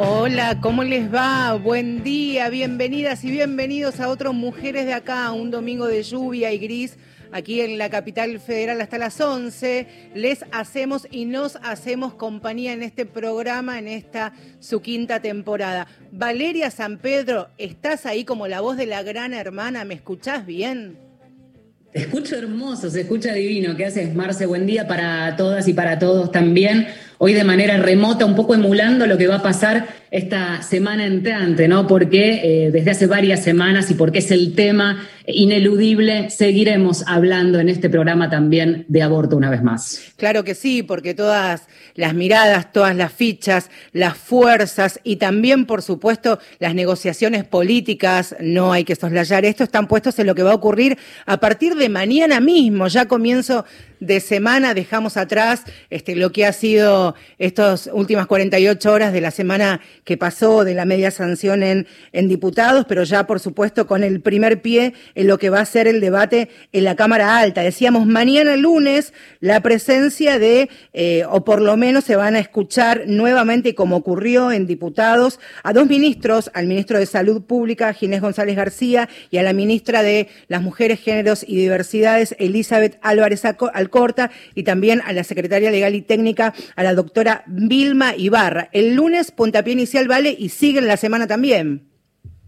Hola, ¿cómo les va? Buen día, bienvenidas y bienvenidos a otros Mujeres de Acá, un domingo de lluvia y gris. Aquí en la capital federal hasta las 11 les hacemos y nos hacemos compañía en este programa, en esta su quinta temporada. Valeria San Pedro, estás ahí como la voz de la gran hermana, ¿me escuchás bien? Te escucho hermoso, se escucha divino. ¿Qué haces, Marce? Buen día para todas y para todos también hoy de manera remota, un poco emulando lo que va a pasar esta semana entrante, ¿no? Porque eh, desde hace varias semanas y porque es el tema ineludible, seguiremos hablando en este programa también de aborto una vez más. Claro que sí, porque todas las miradas, todas las fichas, las fuerzas y también, por supuesto, las negociaciones políticas, no hay que soslayar esto, están puestos en lo que va a ocurrir a partir de mañana mismo, ya comienzo de semana, dejamos atrás este, lo que ha sido estas últimas 48 horas de la semana que pasó de la media sanción en, en diputados, pero ya por supuesto con el primer pie en lo que va a ser el debate en la Cámara Alta. Decíamos, mañana lunes la presencia de, eh, o por lo menos se van a escuchar nuevamente, como ocurrió en diputados, a dos ministros, al ministro de Salud Pública, Ginés González García, y a la ministra de las Mujeres, Géneros y Diversidades, Elizabeth Álvarez Alcorta, y también a la secretaria legal y técnica, a la doctora Vilma Ibarra. El lunes, puntapié inicial vale y sigue en la semana también.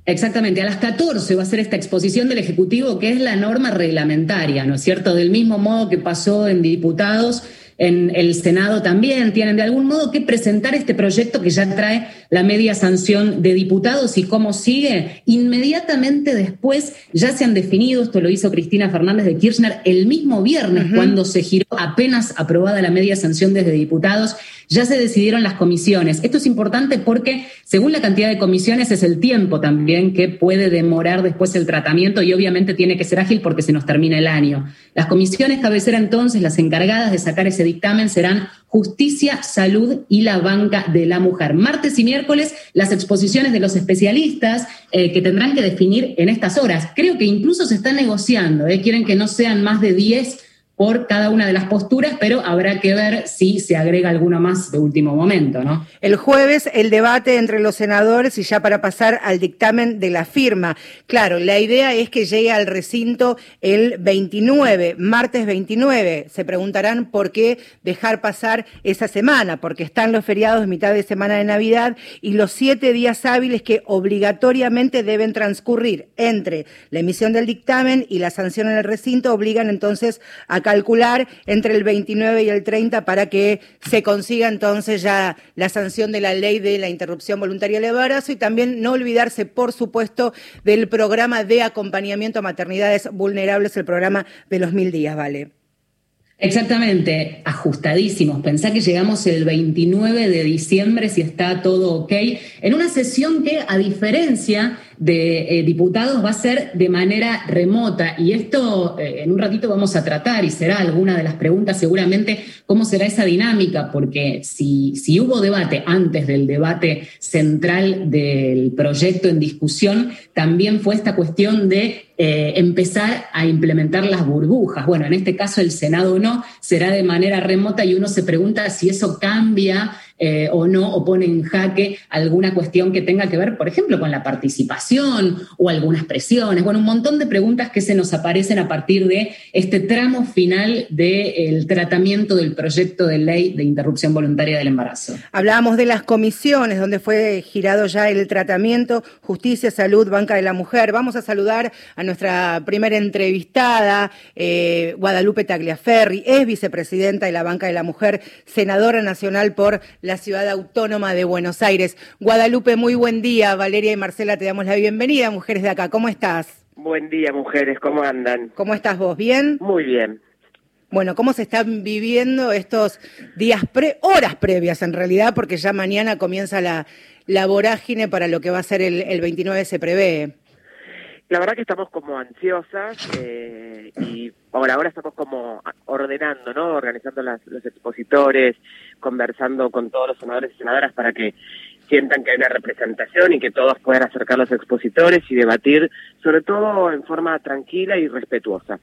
Exactamente, a las 14 va a ser esta exposición del Ejecutivo, que es la norma reglamentaria, ¿no es cierto? Del mismo modo que pasó en diputados, en el Senado también tienen de algún modo que presentar este proyecto que ya trae la media sanción de diputados y cómo sigue. Inmediatamente después ya se han definido, esto lo hizo Cristina Fernández de Kirchner el mismo viernes, cuando se giró apenas aprobada la media sanción desde diputados, ya se decidieron las comisiones. Esto es importante porque según la cantidad de comisiones es el tiempo también que puede demorar después el tratamiento y obviamente tiene que ser ágil porque se nos termina el año. Las comisiones cabecera entonces, las encargadas de sacar ese dictamen serán Justicia, Salud y la Banca de la Mujer. Martes y miércoles las exposiciones de los especialistas eh, que tendrán que definir en estas horas. Creo que incluso se está negociando, eh, quieren que no sean más de 10 por cada una de las posturas, pero habrá que ver si se agrega alguna más de último momento, ¿no? El jueves el debate entre los senadores y ya para pasar al dictamen de la firma. Claro, la idea es que llegue al recinto el 29, martes 29. Se preguntarán por qué dejar pasar esa semana, porque están los feriados de mitad de semana de Navidad y los siete días hábiles que obligatoriamente deben transcurrir entre la emisión del dictamen y la sanción en el recinto obligan entonces a calcular entre el 29 y el 30 para que se consiga entonces ya la sanción de la ley de la interrupción voluntaria del embarazo y también no olvidarse, por supuesto, del programa de acompañamiento a maternidades vulnerables, el programa de los mil días, ¿vale? Exactamente, ajustadísimos. Pensá que llegamos el 29 de diciembre si está todo ok, en una sesión que, a diferencia de eh, diputados va a ser de manera remota y esto eh, en un ratito vamos a tratar y será alguna de las preguntas seguramente cómo será esa dinámica, porque si, si hubo debate antes del debate central del proyecto en discusión, también fue esta cuestión de eh, empezar a implementar las burbujas. Bueno, en este caso el Senado no, será de manera remota y uno se pregunta si eso cambia eh, o no, o pone en jaque alguna cuestión que tenga que ver, por ejemplo, con la participación o algunas presiones. Bueno, un montón de preguntas que se nos aparecen a partir de este tramo final del tratamiento del proyecto de ley de interrupción voluntaria del embarazo. Hablábamos de las comisiones donde fue girado ya el tratamiento, justicia, salud, banca de la mujer. Vamos a saludar a nuestra primera entrevistada, eh, Guadalupe Tagliaferri, es vicepresidenta de la banca de la mujer, senadora nacional por la la ciudad autónoma de Buenos Aires. Guadalupe, muy buen día. Valeria y Marcela, te damos la bienvenida, mujeres de acá. ¿Cómo estás? Buen día, mujeres. ¿Cómo andan? ¿Cómo estás vos? ¿Bien? Muy bien. Bueno, ¿cómo se están viviendo estos días, pre horas previas en realidad? Porque ya mañana comienza la, la vorágine para lo que va a ser el, el 29, se prevé. La verdad que estamos como ansiosas eh, y ahora ahora estamos como ordenando, ¿no? Organizando las, los expositores, conversando con todos los senadores y senadoras para que sientan que hay una representación y que todos puedan acercar los expositores y debatir, sobre todo en forma tranquila y respetuosa.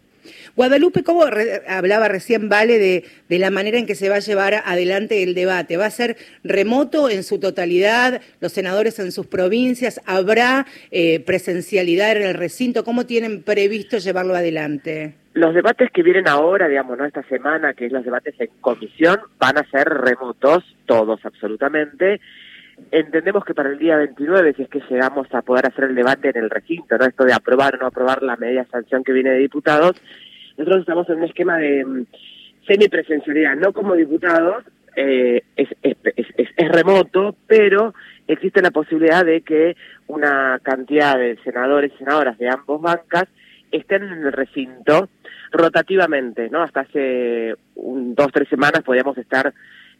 Guadalupe, ¿cómo hablaba recién Vale de, de, la manera en que se va a llevar adelante el debate? ¿Va a ser remoto en su totalidad? ¿Los senadores en sus provincias? ¿Habrá eh, presencialidad en el recinto? ¿Cómo tienen previsto llevarlo adelante? Los debates que vienen ahora, digamos, ¿no? esta semana, que es los debates en comisión, van a ser remotos, todos absolutamente. Entendemos que para el día 29, si es que llegamos a poder hacer el debate en el recinto, ¿no? Esto de aprobar o no aprobar la media sanción que viene de diputados, nosotros estamos en un esquema de mm, semipresencialidad, no como diputados, eh, es, es, es, remoto, pero existe la posibilidad de que una cantidad de senadores y senadoras de ambos bancas estén en el recinto rotativamente, ¿no? Hasta hace un, dos, tres semanas podíamos estar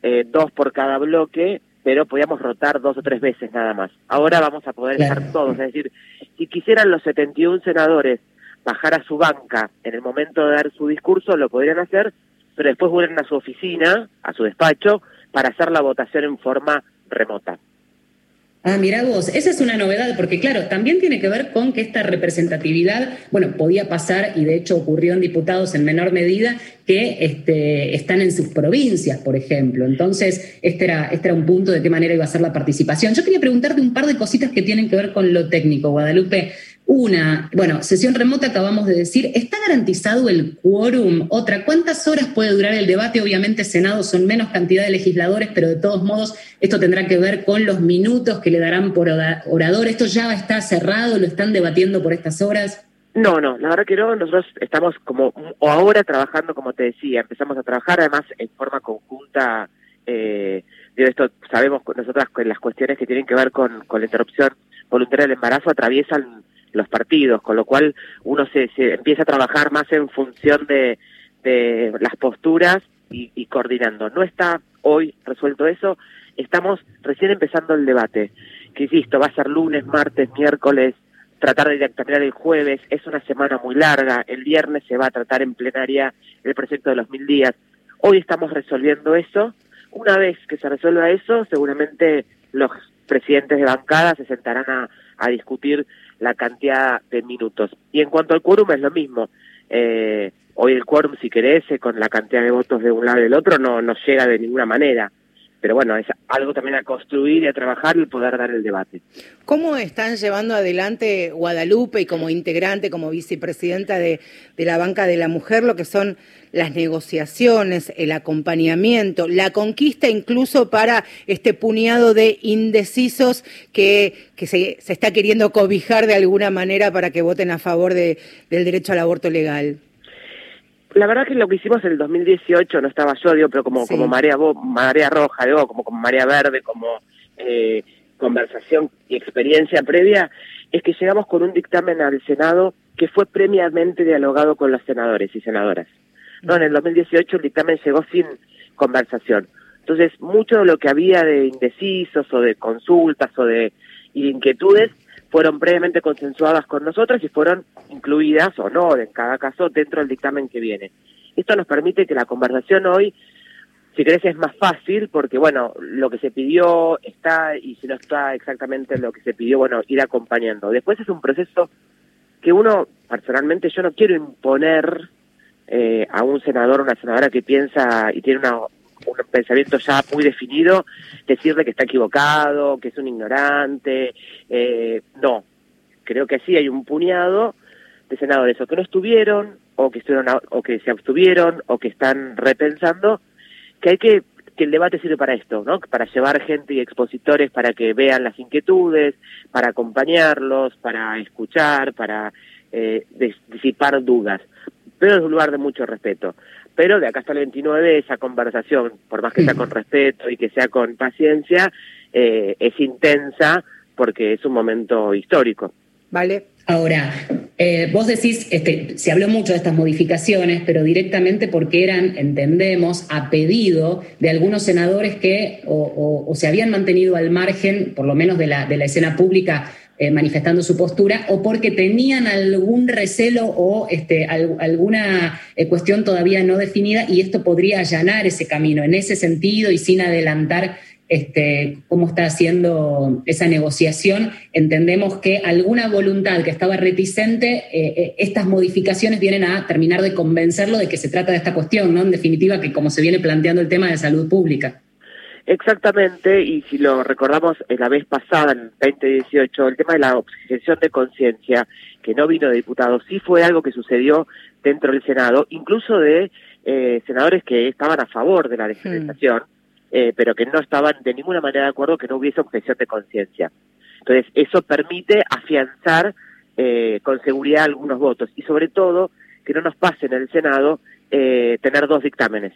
eh, dos por cada bloque, pero podíamos rotar dos o tres veces nada más. Ahora vamos a poder estar todos, es decir, si quisieran los 71 senadores bajar a su banca en el momento de dar su discurso, lo podrían hacer, pero después vuelven a su oficina, a su despacho, para hacer la votación en forma remota. Ah, mira vos, esa es una novedad, porque claro, también tiene que ver con que esta representatividad, bueno, podía pasar y de hecho ocurrió en diputados en menor medida que este, están en sus provincias, por ejemplo. Entonces, este era, este era un punto de qué manera iba a ser la participación. Yo quería preguntarte un par de cositas que tienen que ver con lo técnico, Guadalupe. Una, bueno, sesión remota acabamos de decir, ¿está garantizado el quórum? Otra, ¿cuántas horas puede durar el debate? Obviamente Senado son menos cantidad de legisladores, pero de todos modos esto tendrá que ver con los minutos que le darán por orador. ¿Esto ya está cerrado? ¿Lo están debatiendo por estas horas? No, no, la verdad que no, nosotros estamos como, o ahora trabajando, como te decía, empezamos a trabajar además en forma conjunta, eh, esto sabemos nosotras que las cuestiones que tienen que ver con, con la interrupción voluntaria del embarazo atraviesan los partidos, con lo cual uno se, se empieza a trabajar más en función de, de las posturas y, coordinando. No está hoy resuelto eso, estamos recién empezando el debate, que insisto, va a ser lunes, martes, miércoles, tratar de terminar el jueves, es una semana muy larga, el viernes se va a tratar en plenaria el proyecto de los mil días. Hoy estamos resolviendo eso, una vez que se resuelva eso, seguramente los presidentes de bancada se sentarán a, a discutir la cantidad de minutos. Y en cuanto al quórum es lo mismo. Eh, hoy el quórum, si querés, con la cantidad de votos de un lado y del otro, no, no llega de ninguna manera. Pero bueno, es algo también a construir y a trabajar y poder dar el debate. ¿Cómo están llevando adelante Guadalupe y como integrante, como vicepresidenta de, de la Banca de la Mujer, lo que son las negociaciones, el acompañamiento, la conquista incluso para este puñado de indecisos que, que se, se, está queriendo cobijar de alguna manera para que voten a favor de, del derecho al aborto legal. La verdad que lo que hicimos en el 2018, no estaba yo, digo, pero como, sí. como marea, marea roja, digo, como, como marea verde, como eh, conversación y experiencia previa, es que llegamos con un dictamen al Senado que fue previamente dialogado con los senadores y senadoras. No, en el 2018 el dictamen llegó sin conversación. Entonces, mucho de lo que había de indecisos o de consultas o de inquietudes fueron previamente consensuadas con nosotros y fueron incluidas o no, en cada caso, dentro del dictamen que viene. Esto nos permite que la conversación hoy, si querés, es más fácil porque, bueno, lo que se pidió está y si no está exactamente lo que se pidió, bueno, ir acompañando. Después es un proceso que uno, personalmente, yo no quiero imponer eh, a un senador o una senadora que piensa y tiene una, un pensamiento ya muy definido, decirle que está equivocado, que es un ignorante. Eh, no, creo que sí hay un puñado de senadores o que no estuvieron, o que estuvieron, o que se abstuvieron, o que están repensando, que hay que que el debate sirve para esto, ¿no? Para llevar gente y expositores para que vean las inquietudes, para acompañarlos, para escuchar, para eh, disipar dudas pero es un lugar de mucho respeto. Pero de acá hasta el 29 esa conversación, por más que sea con respeto y que sea con paciencia, eh, es intensa porque es un momento histórico. Vale. Ahora, eh, vos decís, este, se habló mucho de estas modificaciones, pero directamente porque eran, entendemos, a pedido de algunos senadores que o, o, o se habían mantenido al margen, por lo menos de la, de la escena pública, eh, manifestando su postura o porque tenían algún recelo o este, al, alguna eh, cuestión todavía no definida y esto podría allanar ese camino. En ese sentido y sin adelantar este, cómo está haciendo esa negociación. Entendemos que alguna voluntad que estaba reticente, eh, estas modificaciones vienen a terminar de convencerlo de que se trata de esta cuestión, ¿no? En definitiva, que como se viene planteando el tema de salud pública. Exactamente, y si lo recordamos la vez pasada, en 2018, el tema de la objeción de conciencia, que no vino de diputados, sí fue algo que sucedió dentro del Senado, incluso de eh, senadores que estaban a favor de la legislación, eh, pero que no estaban de ninguna manera de acuerdo que no hubiese objeción de conciencia. Entonces, eso permite afianzar eh, con seguridad algunos votos y sobre todo que no nos pase en el Senado tener dos dictámenes.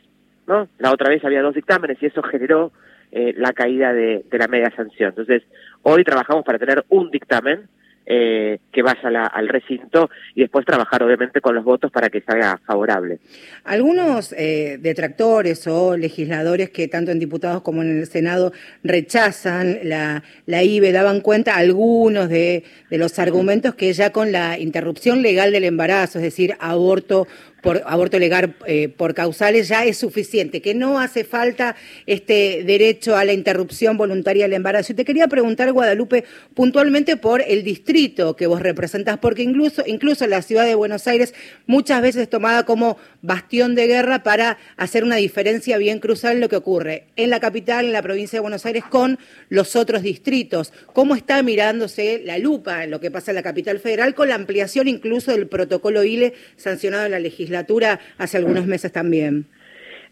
La otra vez había dos dictámenes y eso generó la caída de, la media sanción. Entonces, hoy trabajamos para tener un dictamen eh, que vaya al recinto y después trabajar obviamente con los votos para que salga favorable. Algunos eh, detractores o legisladores que tanto en diputados como en el Senado rechazan la, la IBE daban cuenta algunos de los argumentos que ya con la interrupción legal del embarazo, es decir, aborto por aborto legal eh, por causales ya es suficiente, que no hace falta este derecho a la interrupción voluntaria del embarazo. Y te quería preguntar, Guadalupe, puntualmente por el distrito que vos representás, porque incluso, incluso la ciudad de Buenos Aires muchas veces es tomada como bastión de guerra para hacer una diferencia bien cruzada en lo que ocurre en la capital, en la provincia de Buenos Aires, con los otros distritos. ¿Cómo está mirándose la lupa en lo que pasa en la capital federal con la ampliación incluso del protocolo ILE sancionado en la legislación? Legislatura hace algunos meses también.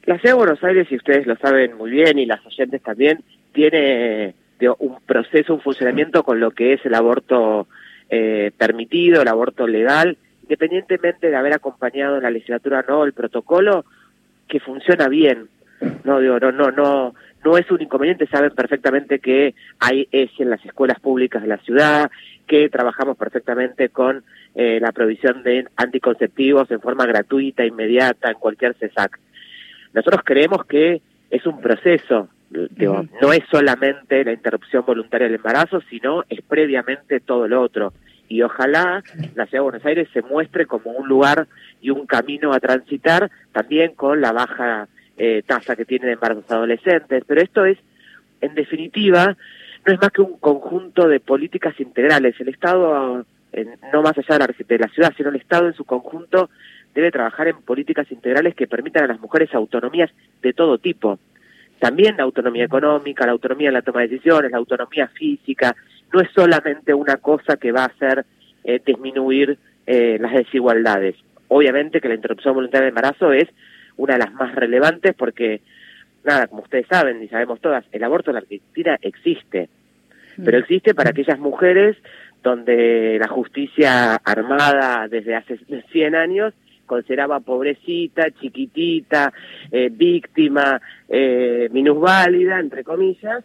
La Ciudad de Buenos Aires, y ustedes lo saben muy bien, y las oyentes también, tiene un proceso, un funcionamiento con lo que es el aborto eh, permitido, el aborto legal, independientemente de haber acompañado en la legislatura no el protocolo, que funciona bien. No digo, no, no, no, no es un inconveniente, saben perfectamente que hay ESI en las escuelas públicas de la ciudad, que trabajamos perfectamente con eh, la provisión de anticonceptivos en forma gratuita, inmediata, en cualquier CESAC. Nosotros creemos que es un proceso, digo, no es solamente la interrupción voluntaria del embarazo, sino es previamente todo lo otro. Y ojalá la Ciudad de Buenos Aires se muestre como un lugar y un camino a transitar, también con la baja eh, tasa que tiene de embarazos adolescentes. Pero esto es, en definitiva, no es más que un conjunto de políticas integrales. El Estado no más allá de la, de la ciudad, sino el Estado en su conjunto debe trabajar en políticas integrales que permitan a las mujeres autonomías de todo tipo. También la autonomía económica, la autonomía en la toma de decisiones, la autonomía física. No es solamente una cosa que va a hacer eh, disminuir eh, las desigualdades. Obviamente que la interrupción voluntaria del embarazo es una de las más relevantes porque, nada, como ustedes saben y sabemos todas, el aborto en la Argentina existe. Pero mm. existe para aquellas mujeres donde la justicia armada desde hace 100 años consideraba pobrecita, chiquitita, eh, víctima, eh, minusválida, entre comillas,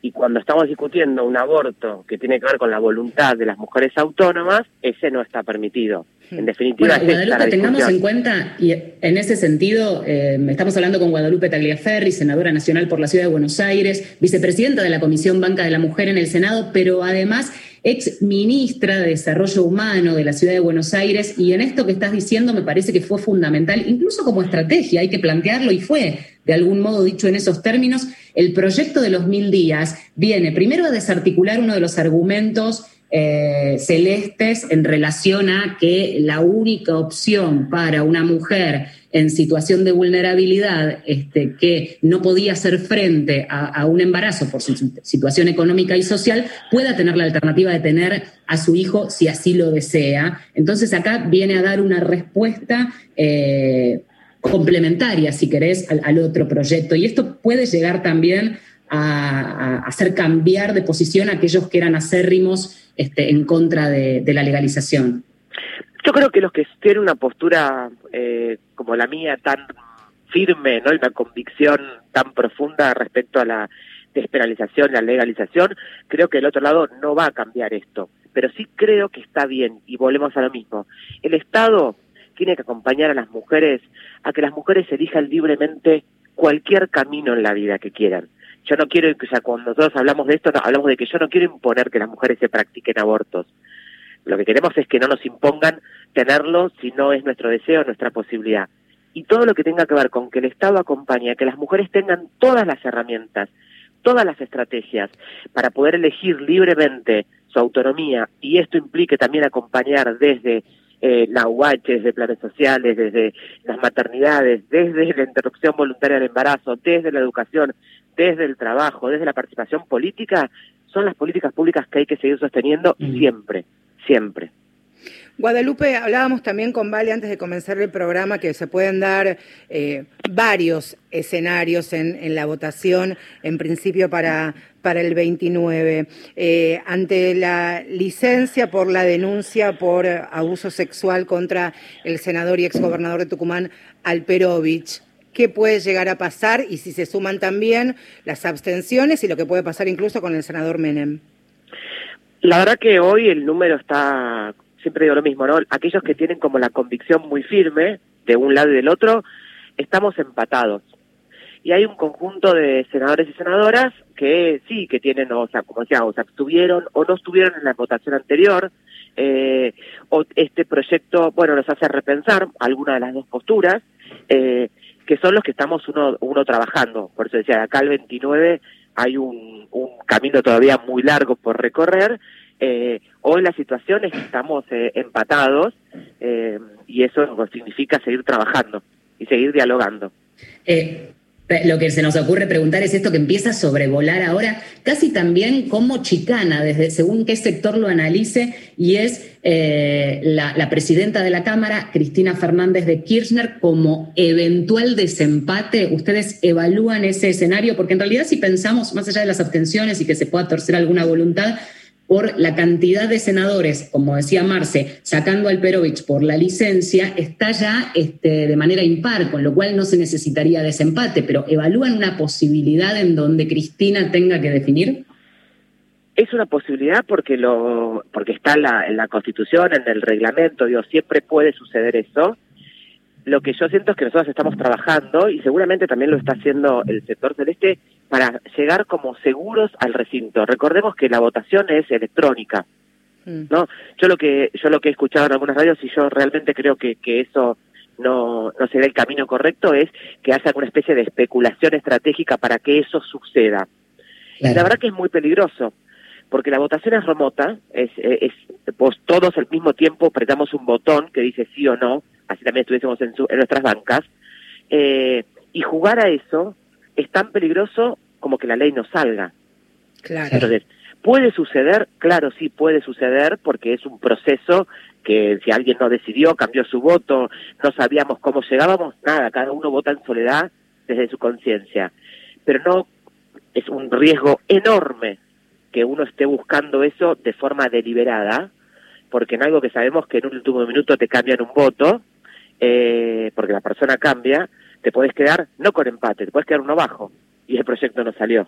y cuando estamos discutiendo un aborto que tiene que ver con la voluntad de las mujeres autónomas, ese no está permitido. En definitiva, bueno, tengamos en cuenta, y en ese sentido, eh, estamos hablando con Guadalupe Tagliaferri, senadora nacional por la Ciudad de Buenos Aires, vicepresidenta de la Comisión Banca de la Mujer en el Senado, pero además ex ministra de Desarrollo Humano de la Ciudad de Buenos Aires, y en esto que estás diciendo me parece que fue fundamental, incluso como estrategia, hay que plantearlo, y fue de algún modo dicho en esos términos, el proyecto de los mil días viene primero a desarticular uno de los argumentos eh, celestes en relación a que la única opción para una mujer en situación de vulnerabilidad este, que no podía hacer frente a, un embarazo por su situación económica y social pueda tener la alternativa de tener a su hijo si así lo desea. Entonces acá viene a dar una respuesta eh, complementaria, si querés, al, otro proyecto. Y esto puede llegar también a, hacer cambiar de posición a aquellos que eran acérrimos este, en contra de, la legalización. Yo creo que los que tienen una postura eh, como la mía tan firme, ¿no? Y una convicción tan profunda respecto a la despenalización, la legalización, creo que el otro lado no va a cambiar esto. Pero sí creo que está bien, y volvemos a lo mismo. El Estado tiene que acompañar a las mujeres a que las mujeres elijan libremente cualquier camino en la vida que quieran. Yo no quiero, o sea, cuando nosotros hablamos de esto, hablamos de que yo no quiero imponer que las mujeres se practiquen abortos. Lo que queremos es que no nos impongan tenerlo si no es nuestro deseo, nuestra posibilidad. Y todo lo que tenga que ver con que el Estado acompañe que las mujeres tengan todas las herramientas todas las estrategias para poder elegir libremente su autonomía y esto implique también acompañar desde eh, la UH, desde planes sociales, desde las maternidades, desde la interrupción voluntaria del embarazo, desde la educación, desde el trabajo, desde la participación política, son las políticas públicas que hay que seguir sosteniendo siempre, siempre. Guadalupe, hablábamos también con Vale antes de comenzar el programa que se pueden dar eh, varios escenarios en, la votación, en principio para, para el 29. Eh, ante la licencia por la denuncia por abuso sexual contra el senador y exgobernador de Tucumán, Alperovich, qué puede llegar a pasar y si se suman también las abstenciones y lo que puede pasar incluso con el senador Menem. La verdad que hoy el número está siempre digo lo mismo, ¿no? Aquellos que tienen como la convicción muy firme de un lado y del otro, estamos empatados. Y hay un conjunto de senadores y senadoras que sí, que tienen, o sea, como decía, o sea, estuvieron o no estuvieron en la votación anterior, eh, o este proyecto, bueno, nos hace repensar alguna de las dos posturas, eh, que son los que estamos uno, uno trabajando. Por eso decía, acá el 29 hay un, un camino todavía muy largo por recorrer, eh, hoy la situación es que estamos eh, empatados eh, y eso significa seguir trabajando y seguir dialogando. Eh, lo que se nos ocurre preguntar es esto que empieza a sobrevolar ahora, casi también como chicana, desde según qué sector lo analice, y es la, la, presidenta de la Cámara, Cristina Fernández de Kirchner, como eventual desempate. ¿Ustedes evalúan ese escenario? Porque en realidad si pensamos, más allá de las abstenciones y que se pueda torcer alguna voluntad, por la cantidad de senadores, como decía Marce, sacando al Perovich por la licencia, está ya este, de manera impar, con lo cual no se necesitaría desempate, pero ¿evalúan una posibilidad en donde Cristina tenga que definir? Es una posibilidad porque lo porque está en la, en la Constitución, en el reglamento, digo, siempre puede suceder eso. Lo que yo siento es que nosotros estamos trabajando y seguramente también lo está haciendo el sector celeste para llegar como seguros al recinto. Recordemos que la votación es electrónica, mm. ¿no? Yo lo que yo lo que he escuchado en algunas radios y yo realmente creo que, que eso no, no sería el camino correcto es que haya alguna especie de especulación estratégica para que eso suceda. La verdad que es muy peligroso, porque la votación es remota, es, es, pues todos al mismo tiempo apretamos un botón que dice sí o no, así también estuviésemos en, en nuestras bancas, eh, y jugar a eso es tan peligroso como que la ley no salga. Claro. Entonces, ¿puede suceder? Claro, sí puede suceder porque es un proceso que si alguien no decidió, cambió su voto, no sabíamos cómo llegábamos, nada, cada uno vota en soledad desde su conciencia. Pero no es un riesgo enorme que uno esté buscando eso de forma deliberada, porque en algo que sabemos que en un último minuto te cambian un voto, eh, porque la persona cambia, te puedes quedar no con empate, te puedes quedar uno bajo y el proyecto no salió.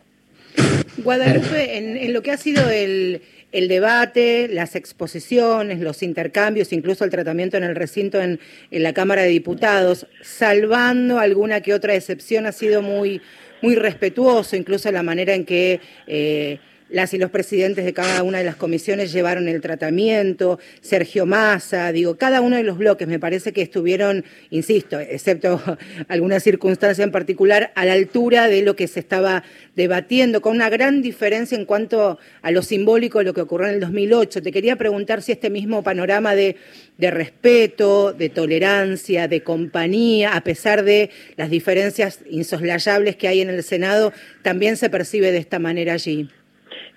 Guadalupe, en, lo que ha sido el, el, debate, las exposiciones, los intercambios, incluso el tratamiento en el recinto en, en, la Cámara de Diputados, salvando alguna que otra excepción, ha sido muy, muy respetuoso, incluso la manera en que... Eh, las y los presidentes de cada una de las comisiones llevaron el tratamiento, Sergio Massa, digo, cada uno de los bloques me parece que estuvieron, insisto, excepto alguna circunstancia en particular, a la altura de lo que se estaba debatiendo, con una gran diferencia en cuanto a lo simbólico de lo que ocurrió en el 2008. Te quería preguntar si este mismo panorama de, de respeto, de tolerancia, de compañía, a pesar de las diferencias insoslayables que hay en el Senado, también se percibe de esta manera allí.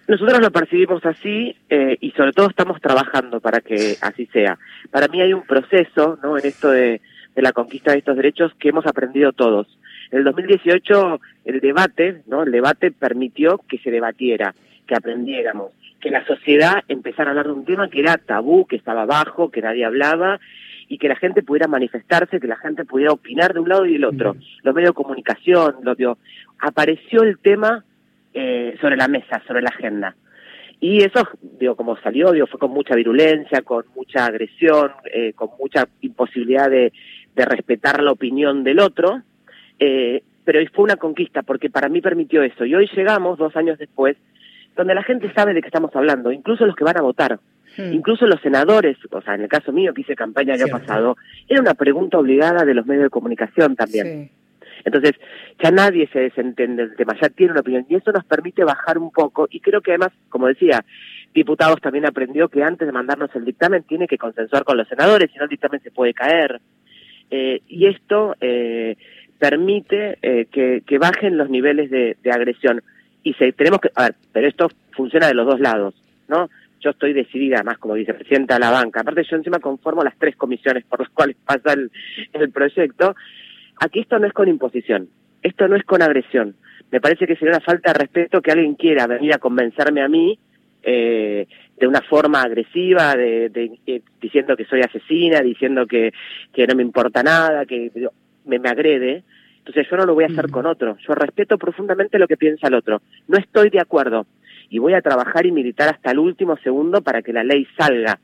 Nosotros lo percibimos así eh, y sobre todo estamos trabajando para que así sea. Para mí hay un proceso ¿no? en esto de, la conquista de estos derechos que hemos aprendido todos. En el 2018 el debate, ¿no? el debate permitió que se debatiera, que aprendiéramos, que la sociedad empezara a hablar de un tema que era tabú, que estaba bajo, que nadie hablaba y que la gente pudiera manifestarse, que la gente pudiera opinar de un lado y del otro. Los medios de comunicación, lo vio. Apareció el tema eh, sobre la mesa, sobre la agenda. Y eso, digo, como salió, digo, fue con mucha virulencia, con mucha agresión, eh, con mucha imposibilidad de, de, respetar la opinión del otro, eh, pero fue una conquista porque para mí permitió eso. Y hoy llegamos, dos años después, donde la gente sabe de qué estamos hablando, incluso los que van a votar. Hmm. Incluso los senadores, o sea, en el caso mío que hice campaña el año pasado, era una pregunta obligada de los medios de comunicación también. Entonces, ya nadie se desentiende del tema, ya tiene una opinión y eso nos permite bajar un poco y creo que además, como decía, diputados también aprendió que antes de mandarnos el dictamen tiene que consensuar con los senadores, si no el dictamen se puede caer. Eh, y esto eh, permite eh, que, que, bajen los niveles de, de agresión. Y se, tenemos que, a ver, pero esto funciona de los dos lados, ¿no? Yo estoy decidida, más como vicepresidenta de la banca. Aparte, yo encima conformo las tres comisiones por las cuales pasa el proyecto. Aquí esto no es con imposición, esto no es con agresión. Me parece que sería una falta de respeto que alguien quiera venir a convencerme a mí eh, de una forma agresiva, de, de, eh, diciendo que soy asesina, diciendo que, que no me importa nada, que me, me agrede. Entonces yo no lo voy a hacer con otro. Yo respeto profundamente lo que piensa el otro. No estoy de acuerdo y voy a trabajar y militar hasta el último segundo para que la ley salga,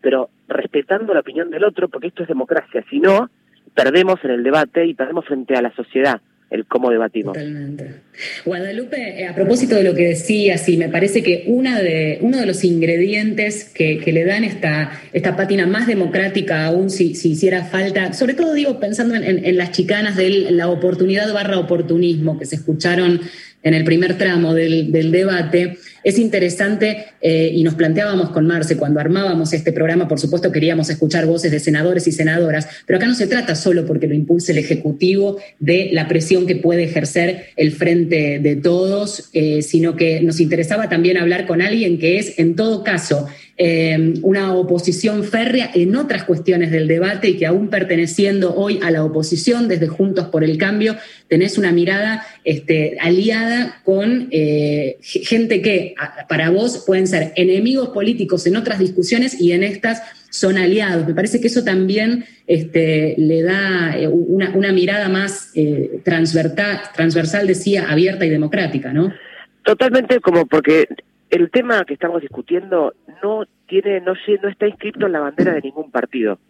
pero respetando la opinión del otro, porque esto es democracia. Si no, perdemos en el debate y perdemos frente a la sociedad el cómo debatimos. Totalmente. Guadalupe, eh, a propósito de lo que decías, y me parece que una de, uno de los ingredientes que, que le dan esta, esta pátina más democrática, aún si, si hiciera falta, sobre todo digo pensando en, en, en las chicanas de la oportunidad barra oportunismo que se escucharon en el primer tramo del, debate, es interesante eh, y nos planteábamos con Marce cuando armábamos este programa, por supuesto queríamos escuchar voces de senadores y senadoras, pero acá no se trata solo porque lo impulse el Ejecutivo de la presión que puede ejercer el frente de todos, eh, sino que nos interesaba también hablar con alguien que es, en todo caso, eh, una oposición férrea en otras cuestiones del debate y que aún perteneciendo hoy a la oposición desde Juntos por el Cambio, tenés una mirada este, aliada con eh, gente que para vos pueden ser enemigos políticos en otras discusiones y en estas son aliados. Me parece que eso también este, le da eh, una, mirada más eh, transversal, transversal, decía, abierta y democrática, ¿no? Totalmente, como porque el tema que estamos discutiendo no tiene no no está inscrito en la bandera de ningún partido.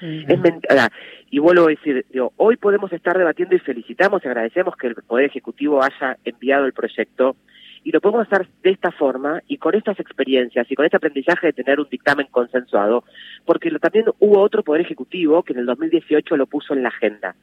Es. Y vuelvo a decir, digo, hoy podemos estar debatiendo y felicitamos y agradecemos que el Poder Ejecutivo haya enviado el proyecto y lo podemos hacer de esta forma y con estas experiencias y con este aprendizaje de tener un dictamen consensuado, porque también hubo otro Poder Ejecutivo que en el 2018 lo puso en la agenda.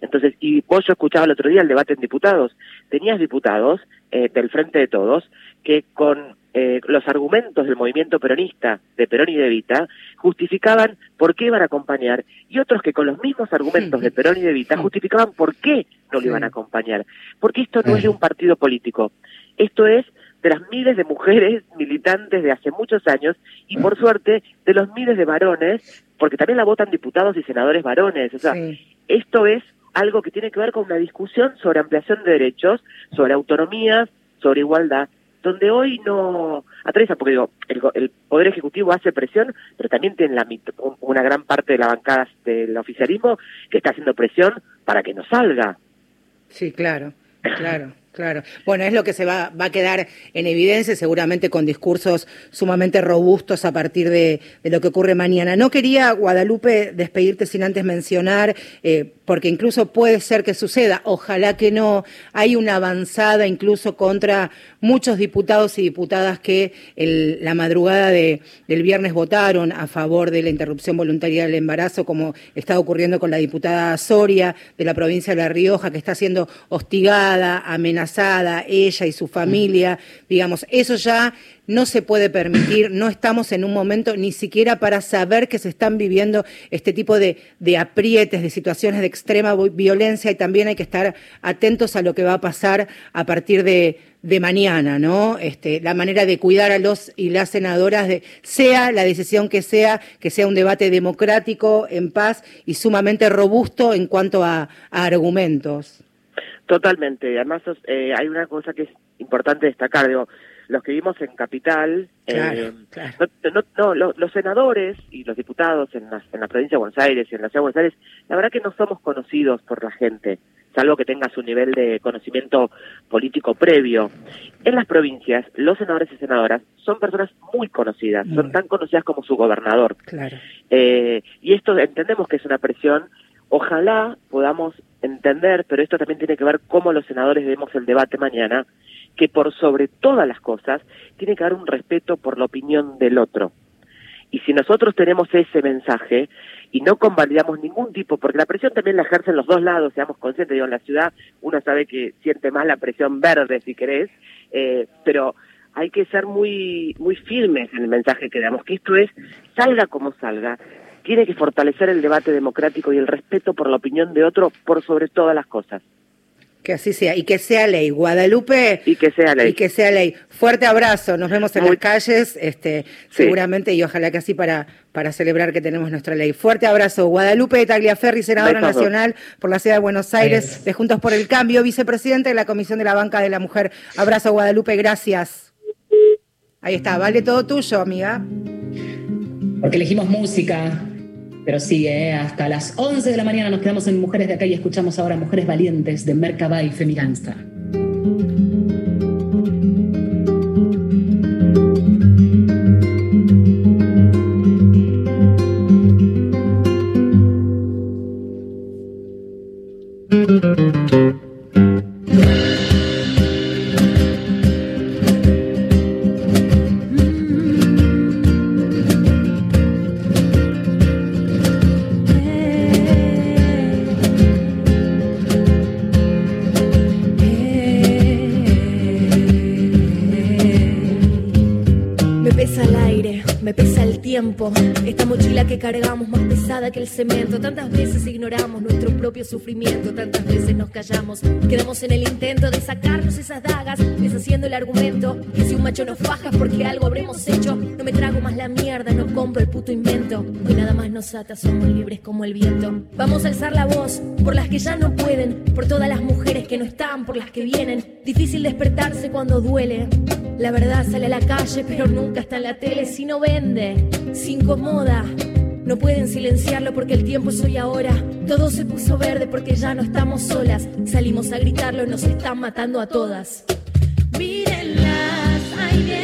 Entonces, y vos yo escuchaba el otro día el debate en diputados, tenías diputados eh, del Frente de Todos que con eh, los argumentos del movimiento peronista, de Perón y de Vita, justificaban por qué iban a acompañar, y otros que con los mismos argumentos de Perón y de Vita justificaban por qué no lo iban a acompañar. Porque esto no es de un partido político, esto es de las miles de mujeres militantes de hace muchos años y por suerte de los miles de varones, porque también la votan diputados y senadores varones. O sea, esto es algo que tiene que ver con una discusión sobre ampliación de derechos, sobre autonomías, sobre igualdad donde hoy no atraviesa, porque digo, el, el, Poder Ejecutivo hace presión, pero también tiene una gran parte de la bancada del oficialismo que está haciendo presión para que no salga. Sí, claro, claro. Claro. Bueno, es lo que se va, va a quedar en evidencia, seguramente con discursos sumamente robustos a partir de, de lo que ocurre mañana. No quería, Guadalupe, despedirte sin antes mencionar, eh, porque incluso puede ser que suceda, ojalá que no, hay una avanzada incluso contra muchos diputados y diputadas que el, la madrugada de, del viernes votaron a favor de la interrupción voluntaria del embarazo, como está ocurriendo con la diputada Soria de la provincia de La Rioja, que está siendo hostigada, amenazada amenazada, ella y su familia, digamos, eso ya no se puede permitir, no estamos en un momento ni siquiera para saber que se están viviendo este tipo de, de aprietes, de situaciones de extrema violencia y también hay que estar atentos a lo que va a pasar a partir de, de mañana, ¿no? Este, la manera de cuidar a los y las senadoras, de, sea la decisión que sea, que sea un debate democrático, en paz y sumamente robusto en cuanto a, argumentos. Totalmente. Además, eh, hay una cosa que es importante destacar. Digo, los que vivimos en Capital, claro, eh, claro. No, no, no los, los, senadores y los diputados en la, en la provincia de Buenos Aires y en la ciudad de Buenos Aires, la verdad que no somos conocidos por la gente, salvo que tengas un nivel de conocimiento político previo. En las provincias, los senadores y senadoras son personas muy conocidas, son tan conocidas como su gobernador. Claro. Eh, y esto entendemos que es una presión Ojalá podamos entender, pero esto también tiene que ver cómo los senadores vemos el debate mañana, que por sobre todas las cosas tiene que haber un respeto por la opinión del otro. Y si nosotros tenemos ese mensaje y no convalidamos ningún tipo, porque la presión también la ejercen los dos lados, seamos conscientes, digo, en la ciudad uno sabe que siente más la presión verde, si querés, eh, pero hay que ser muy, muy firmes en el mensaje que damos, que esto es, salga como salga, tiene que fortalecer el debate democrático y el respeto por la opinión de otro por sobre todas las cosas. Que así sea, y que sea ley. Guadalupe. Y que sea ley. Y que sea ley. Fuerte abrazo, nos vemos en las calles, este, seguramente, y ojalá que así para, para celebrar que tenemos nuestra ley. Fuerte abrazo. Guadalupe Tagliaferri, senadora nacional por la ciudad de Buenos Aires, de Juntos por el Cambio, vicepresidente de la Comisión de la Banca de la Mujer. Abrazo, Guadalupe, gracias. Ahí está, vale todo tuyo, amiga. Porque elegimos música, pero sigue, ¿eh? hasta las 11 de la mañana nos quedamos en Mujeres de Acá y escuchamos ahora Mujeres Valientes de Merkabah y Femigansta. Que el cemento. Tantas veces ignoramos nuestro propio sufrimiento. Tantas veces nos callamos. Quedamos en el intento de sacarnos esas dagas. Deshaciendo el argumento. Que si un macho nos faja porque algo habremos hecho. No me trago más la mierda, no compro el puto invento. Hoy nada más nos ata, somos libres como el viento. Vamos a alzar la voz por las que ya no pueden. Por todas las mujeres que no están, por las que vienen. Difícil despertarse cuando duele. La verdad sale a la calle, pero nunca está en la tele. Si no vende, se incomoda. No pueden silenciarlo porque el tiempo es hoy ahora. Todo se puso verde porque ya no estamos solas. Salimos a gritarlo, nos están matando a todas. Mírenlas, ahí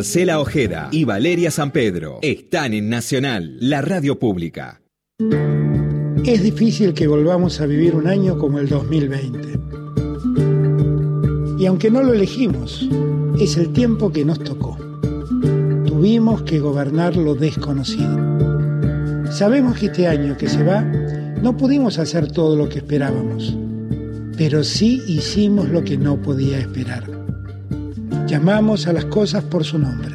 Marcela Ojeda y Valeria San Pedro están en Nacional, la radio pública. Es difícil que volvamos a vivir un año como el 2020. Y aunque no lo elegimos, es el tiempo que nos tocó. Tuvimos que gobernar lo desconocido. Sabemos que este año que se va no pudimos hacer todo lo que esperábamos, pero sí hicimos lo que no podía esperar. Llamamos a las cosas por su nombre.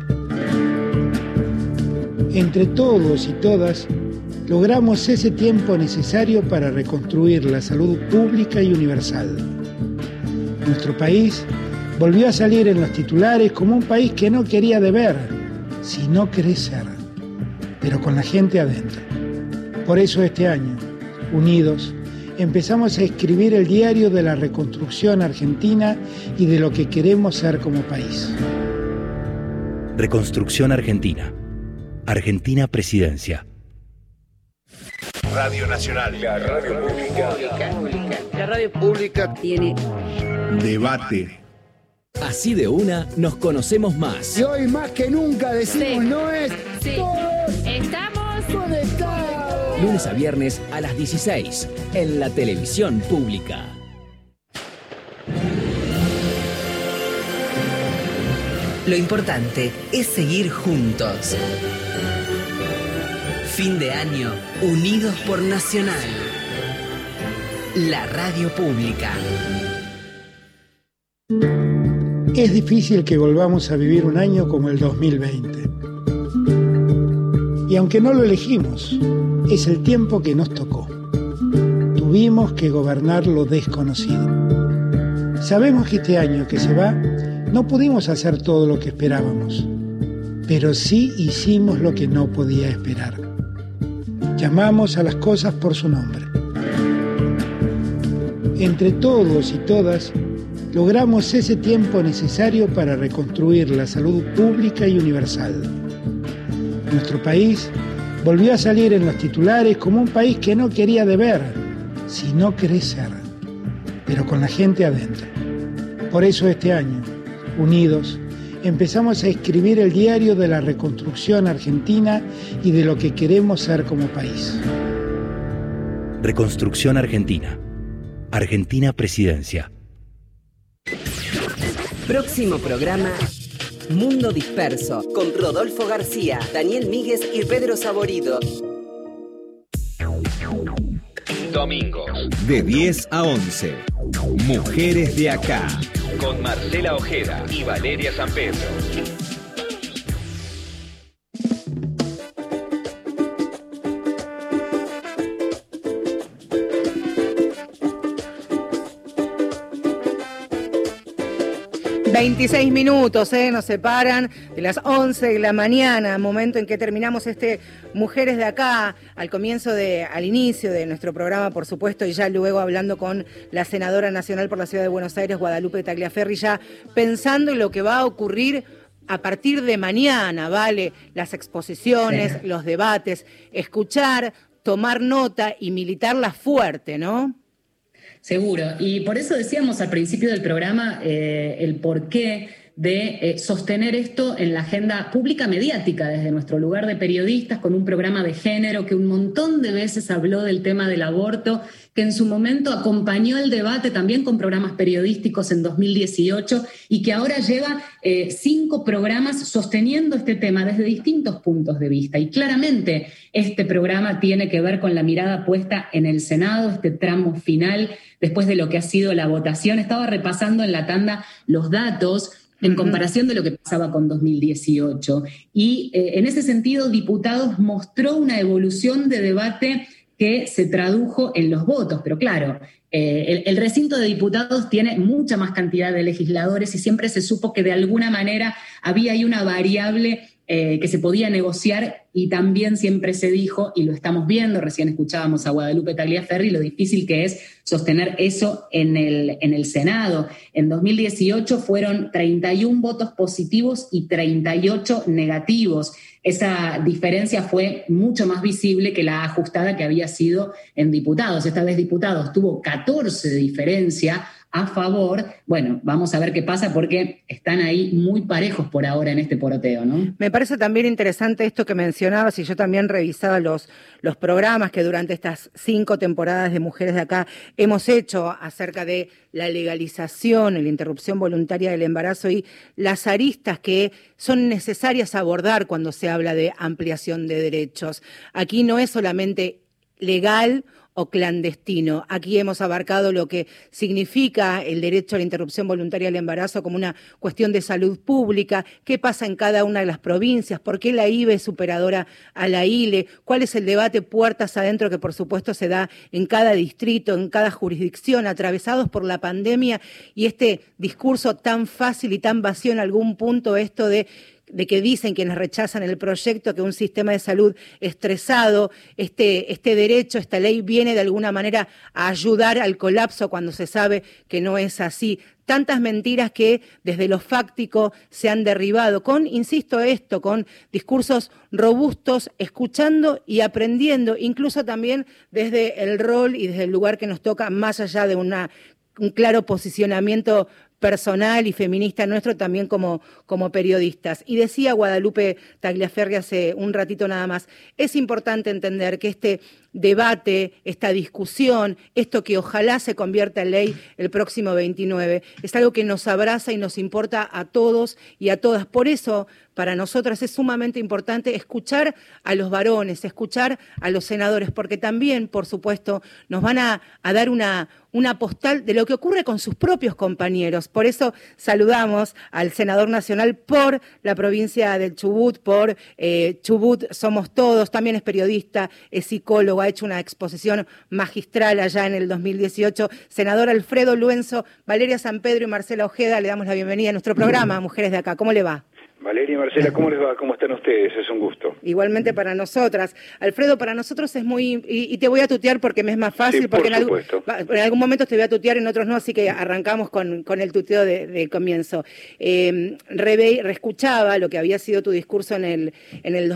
Entre todos y todas, logramos ese tiempo necesario para reconstruir la salud pública y universal. Nuestro país volvió a salir en los titulares como un país que no quería deber, sino crecer, pero con la gente adentro. Por eso este año, unidos, empezamos a escribir el diario de la reconstrucción argentina y de lo que queremos ser como país. Reconstrucción Argentina. Argentina Presidencia. Radio Nacional, la radio pública. La radio pública tiene Debate. Así de una nos conocemos más. Y hoy más que nunca decimos Sí. no es Sí. todos Estamos conectados. Lunes a viernes a las 16 en la televisión pública. Lo importante es seguir juntos. Fin de año, unidos por Nacional. La radio pública. Es difícil que volvamos a vivir un año como el 2020. Y aunque no lo elegimos, es el tiempo que nos tocó. Tuvimos que gobernar lo desconocido. Sabemos que este año que se va, no pudimos hacer todo lo que esperábamos, pero sí hicimos lo que no podía esperar. Llamamos a las cosas por su nombre. Entre todos y todas, logramos ese tiempo necesario para reconstruir la salud pública y universal. Nuestro país volvió a salir en los titulares como un país que no quería deber, sino crecer, pero con la gente adentro. Por eso este año, unidos, empezamos a escribir el diario de la reconstrucción argentina y de lo que queremos ser como país. Reconstrucción Argentina. Argentina Presidencia. Próximo programa Mundo Disperso con Rodolfo García, Daniel Míguez y Pedro Saborido. Domingos, de 10 a 11. Mujeres de acá. Con Marcela Ojeda y Valeria San Pedro. Veintiséis minutos, ¿eh? Nos separan de las 11 de la mañana, momento en que terminamos este Mujeres de Acá, al comienzo de, al inicio de nuestro programa, por supuesto, y ya luego hablando con la senadora nacional por la ciudad de Buenos Aires, Guadalupe Tagliaferri, ya pensando en lo que va a ocurrir a partir de mañana, ¿vale? Las exposiciones, los debates, escuchar, tomar nota y militarla fuerte, ¿no? Seguro. Y por eso decíamos al principio del programa eh, el porqué de eh, sostener esto en la agenda pública mediática desde nuestro lugar de periodistas con un programa de género que un montón de veces habló del tema del aborto, que en su momento acompañó el debate también con programas periodísticos en 2018 y que ahora lleva eh, cinco programas sosteniendo este tema desde distintos puntos de vista. Y claramente este programa tiene que ver con la mirada puesta en el Senado, este tramo final, después de lo que ha sido la votación. Estaba repasando en la tanda los datos en comparación de lo que pasaba con 2018. Y eh, en ese sentido, Diputados mostró una evolución de debate que se tradujo en los votos, pero claro, eh, el, el, recinto de diputados tiene mucha más cantidad de legisladores y siempre se supo que de alguna manera había ahí una variable eh, que se podía negociar y también siempre se dijo, y lo estamos viendo, recién escuchábamos a Guadalupe Tagliaferri, lo difícil que es sostener eso en el, en el Senado. En 2018 fueron 31 votos positivos y 38 negativos. Esa diferencia fue mucho más visible que la ajustada que había sido en diputados. Esta vez diputados tuvo 14 de diferencia a favor. Bueno, vamos a ver qué pasa porque están ahí muy parejos por ahora en este poroteo, ¿no? Me parece también interesante esto que mencionabas y yo también revisaba los, los programas que durante estas cinco temporadas de Mujeres de Acá hemos hecho acerca de la legalización, la interrupción voluntaria del embarazo y las aristas que son necesarias abordar cuando se habla de ampliación de derechos. Aquí no es solamente legal o clandestino. Aquí hemos abarcado lo que significa el derecho a la interrupción voluntaria del embarazo como una cuestión de salud pública, qué pasa en cada una de las provincias, por qué la IBE es superadora a la ILE, cuál es el debate puertas adentro que por supuesto se da en cada distrito, en cada jurisdicción, atravesados por la pandemia y este discurso tan fácil y tan vacío en algún punto, esto de de que dicen quienes rechazan el proyecto que un sistema de salud estresado, este, este derecho, esta ley viene de alguna manera a ayudar al colapso cuando se sabe que no es así. Tantas mentiras que desde lo fáctico se han derribado, con, insisto, esto, con discursos robustos, escuchando y aprendiendo, incluso también desde el rol y desde el lugar que nos toca, más allá de una, un claro posicionamiento personal y feminista nuestro también como, como periodistas. Y decía Guadalupe Tagliaferri hace un ratito nada más, es importante entender que este debate, esta discusión, esto que ojalá se convierta en ley el próximo 29, es algo que nos abraza y nos importa a todos y a todas. Por eso, para nosotras es sumamente importante escuchar a los varones, escuchar a los senadores, porque también, por supuesto, nos van a, a dar una, una postal de lo que ocurre con sus propios compañeros. Por eso saludamos al senador nacional por la provincia del Chubut, por eh, Chubut Somos Todos, también es periodista, es psicólogo, ha hecho una exposición magistral allá en el 2018. Senador Alfredo Luenzo, Valeria San Pedro y Marcela Ojeda, le damos la bienvenida a nuestro programa, Mujeres de Acá. ¿Cómo le va? Valeria y Marcela, ¿cómo les va? ¿Cómo están ustedes? Es un gusto. Igualmente para nosotras. Alfredo, para nosotros es muy... Y, y te voy a tutear porque me es más fácil, Sí, porque por en, algún, en algún momento te voy a tutear, en otros no, así que arrancamos con, con el tuteo de, de comienzo. Eh, reescuchaba lo que había sido tu discurso en el, en el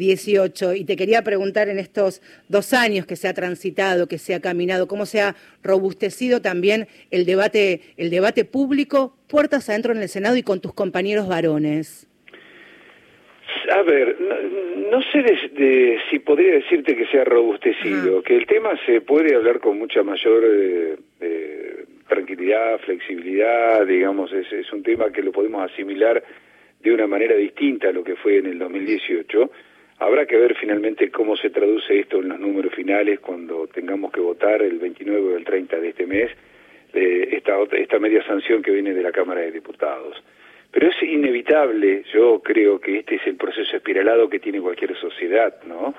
2018 y te quería preguntar en estos dos años que se ha transitado, que se ha caminado, cómo se ha robustecido también el debate, el debate público, puertas adentro en el Senado y con tus compañeros varones. A ver, no, no sé de- de si podría decirte que sea robustecido, que el tema se puede hablar con mucha mayor eh, eh, tranquilidad, flexibilidad, digamos, es, es un tema que lo podemos asimilar de una manera distinta a lo que fue en el 2018. Habrá que ver finalmente cómo se traduce esto en los números finales cuando tengamos que votar el 29 o el 30 de este mes esta, esta media sanción que viene de la Cámara de Diputados. Pero es inevitable, yo creo que este es el proceso espiralado que tiene cualquier sociedad, ¿no?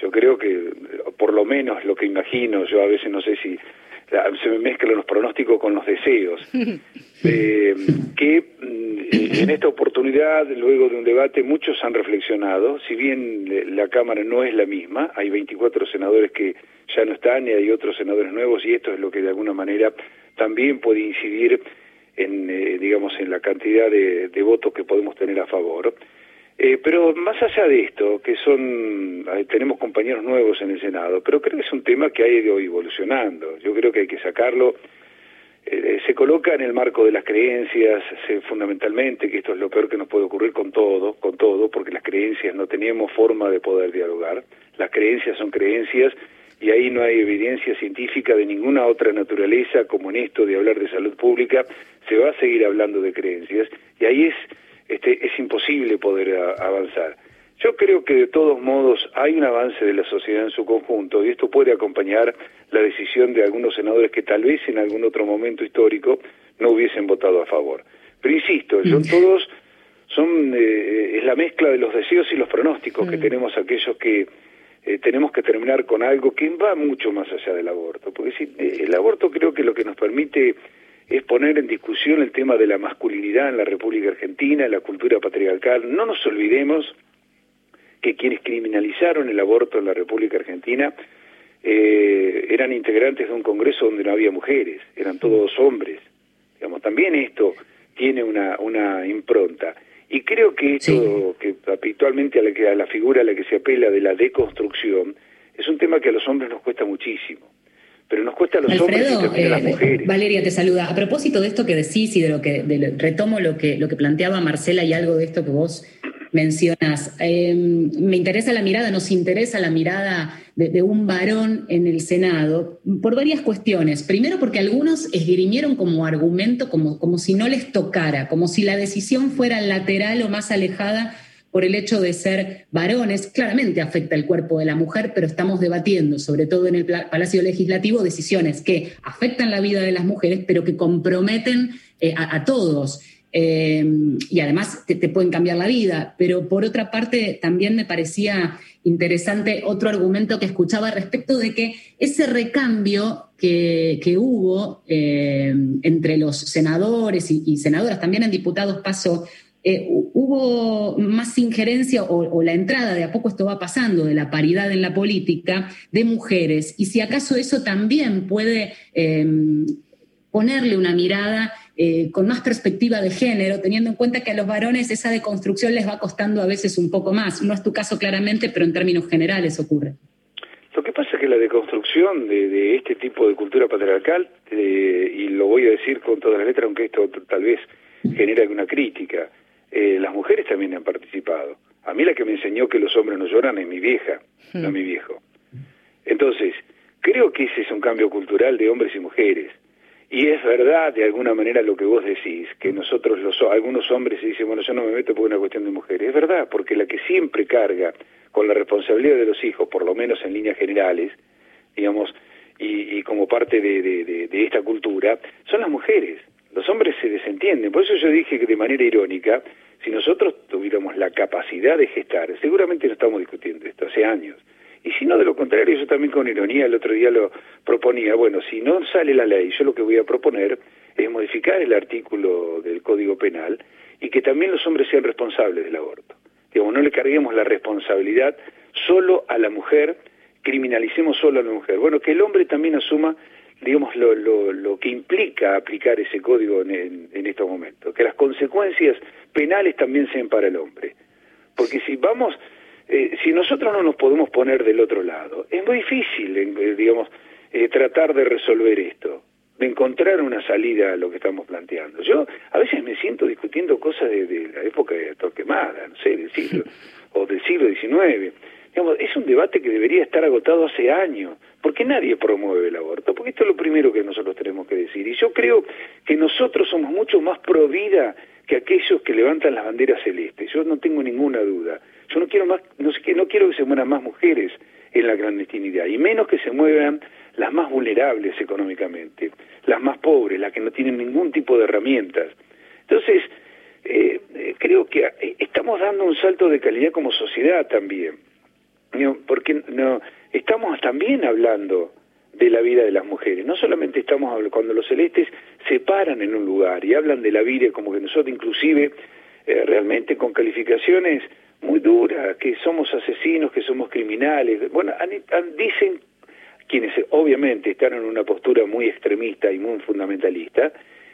Yo creo que, por lo menos lo que imagino, yo a veces no sé si se me mezclan los pronósticos con los deseos, eh, que mm, en esta oportunidad, luego de un debate, muchos han reflexionado, si bien eh, la Cámara no es la misma, hay 24 senadores que ya no están y hay otros senadores nuevos y esto es lo que de alguna manera también puede incidir en, eh, digamos, en la cantidad de, de votos que podemos tener a favor. Eh, pero más allá de esto, que son, eh, tenemos compañeros nuevos en el Senado, pero creo que es un tema que ha ido evolucionando. Yo creo que hay que sacarlo. Eh, se coloca en el marco de las creencias, se- fundamentalmente, que esto es lo peor que nos puede ocurrir con todo, con todo, porque las creencias no tenemos forma de poder dialogar. Las creencias son creencias y ahí no hay evidencia científica de ninguna otra naturaleza como en esto de hablar de salud pública, se va a seguir hablando de creencias y ahí es este es imposible poder a- avanzar. Yo creo que de todos modos hay un avance de la sociedad en su conjunto y esto puede acompañar la decisión de algunos senadores que tal vez en algún otro momento histórico no hubiesen votado a favor. Pero insisto, son todos son eh, es la mezcla de los deseos y los pronósticos que tenemos aquellos que eh, tenemos que terminar con algo que va mucho más allá del aborto, porque si, eh, el aborto creo que lo que nos permite es poner en discusión el tema de la masculinidad en la República Argentina, en la cultura patriarcal. No nos olvidemos que quienes criminalizaron el aborto en la República Argentina eh, eran integrantes de un Congreso donde no había mujeres, eran todos hombres. Digamos, también esto tiene una, una impronta. Y creo que esto, que habitualmente a la, que, a la figura a la que se apela de la deconstrucción, es un tema que a los hombres nos cuesta muchísimo. Pero nos cuesta a los hombres y Alfredo, también a las eh, mujeres. Valeria te saluda. A propósito de esto que decís y de lo que de lo- retomo lo que lo que planteaba Marcela y algo de esto que vos mencionas. eh, me interesa la mirada, nos interesa la mirada de, de un varón en el Senado por varias cuestiones. Primero porque algunos esgrimieron como argumento como, como si no les tocara, como si la decisión fuera lateral o más alejada por el hecho de ser varones, claramente afecta el cuerpo de la mujer, pero estamos debatiendo, sobre todo en el Palacio Legislativo, decisiones que afectan la vida de las mujeres, pero que comprometen eh, a, todos. Eh, y además te, te pueden cambiar la vida. Pero por otra parte, también me parecía interesante otro argumento que escuchaba respecto de que ese recambio que, que hubo eh, entre los senadores y, y senadoras, también en diputados pasó, eh, hu- hubo más injerencia o, la entrada, de a poco esto va pasando, de la paridad en la política de mujeres. Y si acaso eso también puede eh, ponerle una mirada eh, con más perspectiva de género, teniendo en cuenta que a los varones esa deconstrucción les va costando a veces un poco más. No es tu caso claramente, pero en términos generales ocurre. Lo que pasa pasa que la deconstrucción de, este tipo de cultura patriarcal, eh, y lo voy a decir con todas las letras, aunque esto tal vez genera alguna crítica, eh, las mujeres también han participado. A mí la que me enseñó que los hombres no lloran es mi vieja, no mi viejo. Entonces, creo que ese es un cambio cultural de hombres y mujeres. Y es verdad, de alguna manera, lo que vos decís, que nosotros, los, algunos hombres se dicen, bueno, yo no me meto por una cuestión de mujeres. Es verdad, porque la que siempre carga con la responsabilidad de los hijos, por lo menos en líneas generales, digamos, y, y como parte de, de- de- de esta cultura, son las mujeres. Los hombres se desentienden. Por eso yo dije que de manera irónica, si nosotros tuviéramos la capacidad de gestar, seguramente no estamos discutiendo esto hace años. Y si no, de lo contrario, yo también con ironía el otro día lo proponía, bueno, si no sale la ley, yo lo que voy a proponer es modificar el artículo del Código Penal y que también los hombres sean responsables del aborto. Digamos, no le carguemos la responsabilidad solo a la mujer, criminalicemos solo a la mujer. Bueno, que el hombre también asuma, digamos, lo, lo, lo que implica aplicar ese código en, en, en estos momentos, que las consecuencias penales también sean para el hombre. Porque si vamos, eh, si nosotros no nos podemos poner del otro lado, es muy difícil, eh, digamos, eh, tratar de resolver esto, de encontrar una salida a lo que estamos planteando. Yo a veces me siento discutiendo cosas de, de la época de Torquemada, no sé, del siglo, o del siglo XIX. Digamos, es un debate que debería estar agotado hace años. Porque nadie promueve el aborto? Porque esto es lo primero que nosotros tenemos que decir. Y yo creo que nosotros somos mucho más pro vida que aquellos que levantan las banderas celestes. Yo no tengo ninguna duda. Yo no quiero más, no, sé, no quiero que se mueran más mujeres en la clandestinidad y menos que se muevan las más vulnerables económicamente, las más pobres, las que no tienen ningún tipo de herramientas. Entonces, eh, eh, creo que eh, estamos dando un salto de calidad como sociedad también, ¿no? porque no estamos también hablando de la vida de las mujeres. No solamente estamos hablando, cuando los celestes se paran en un lugar y hablan de la vida como que nosotros inclusive eh, realmente con calificaciones muy duras, que somos asesinos, que somos criminales. Bueno, han, dicen quienes obviamente están en una postura muy extremista y muy fundamentalista,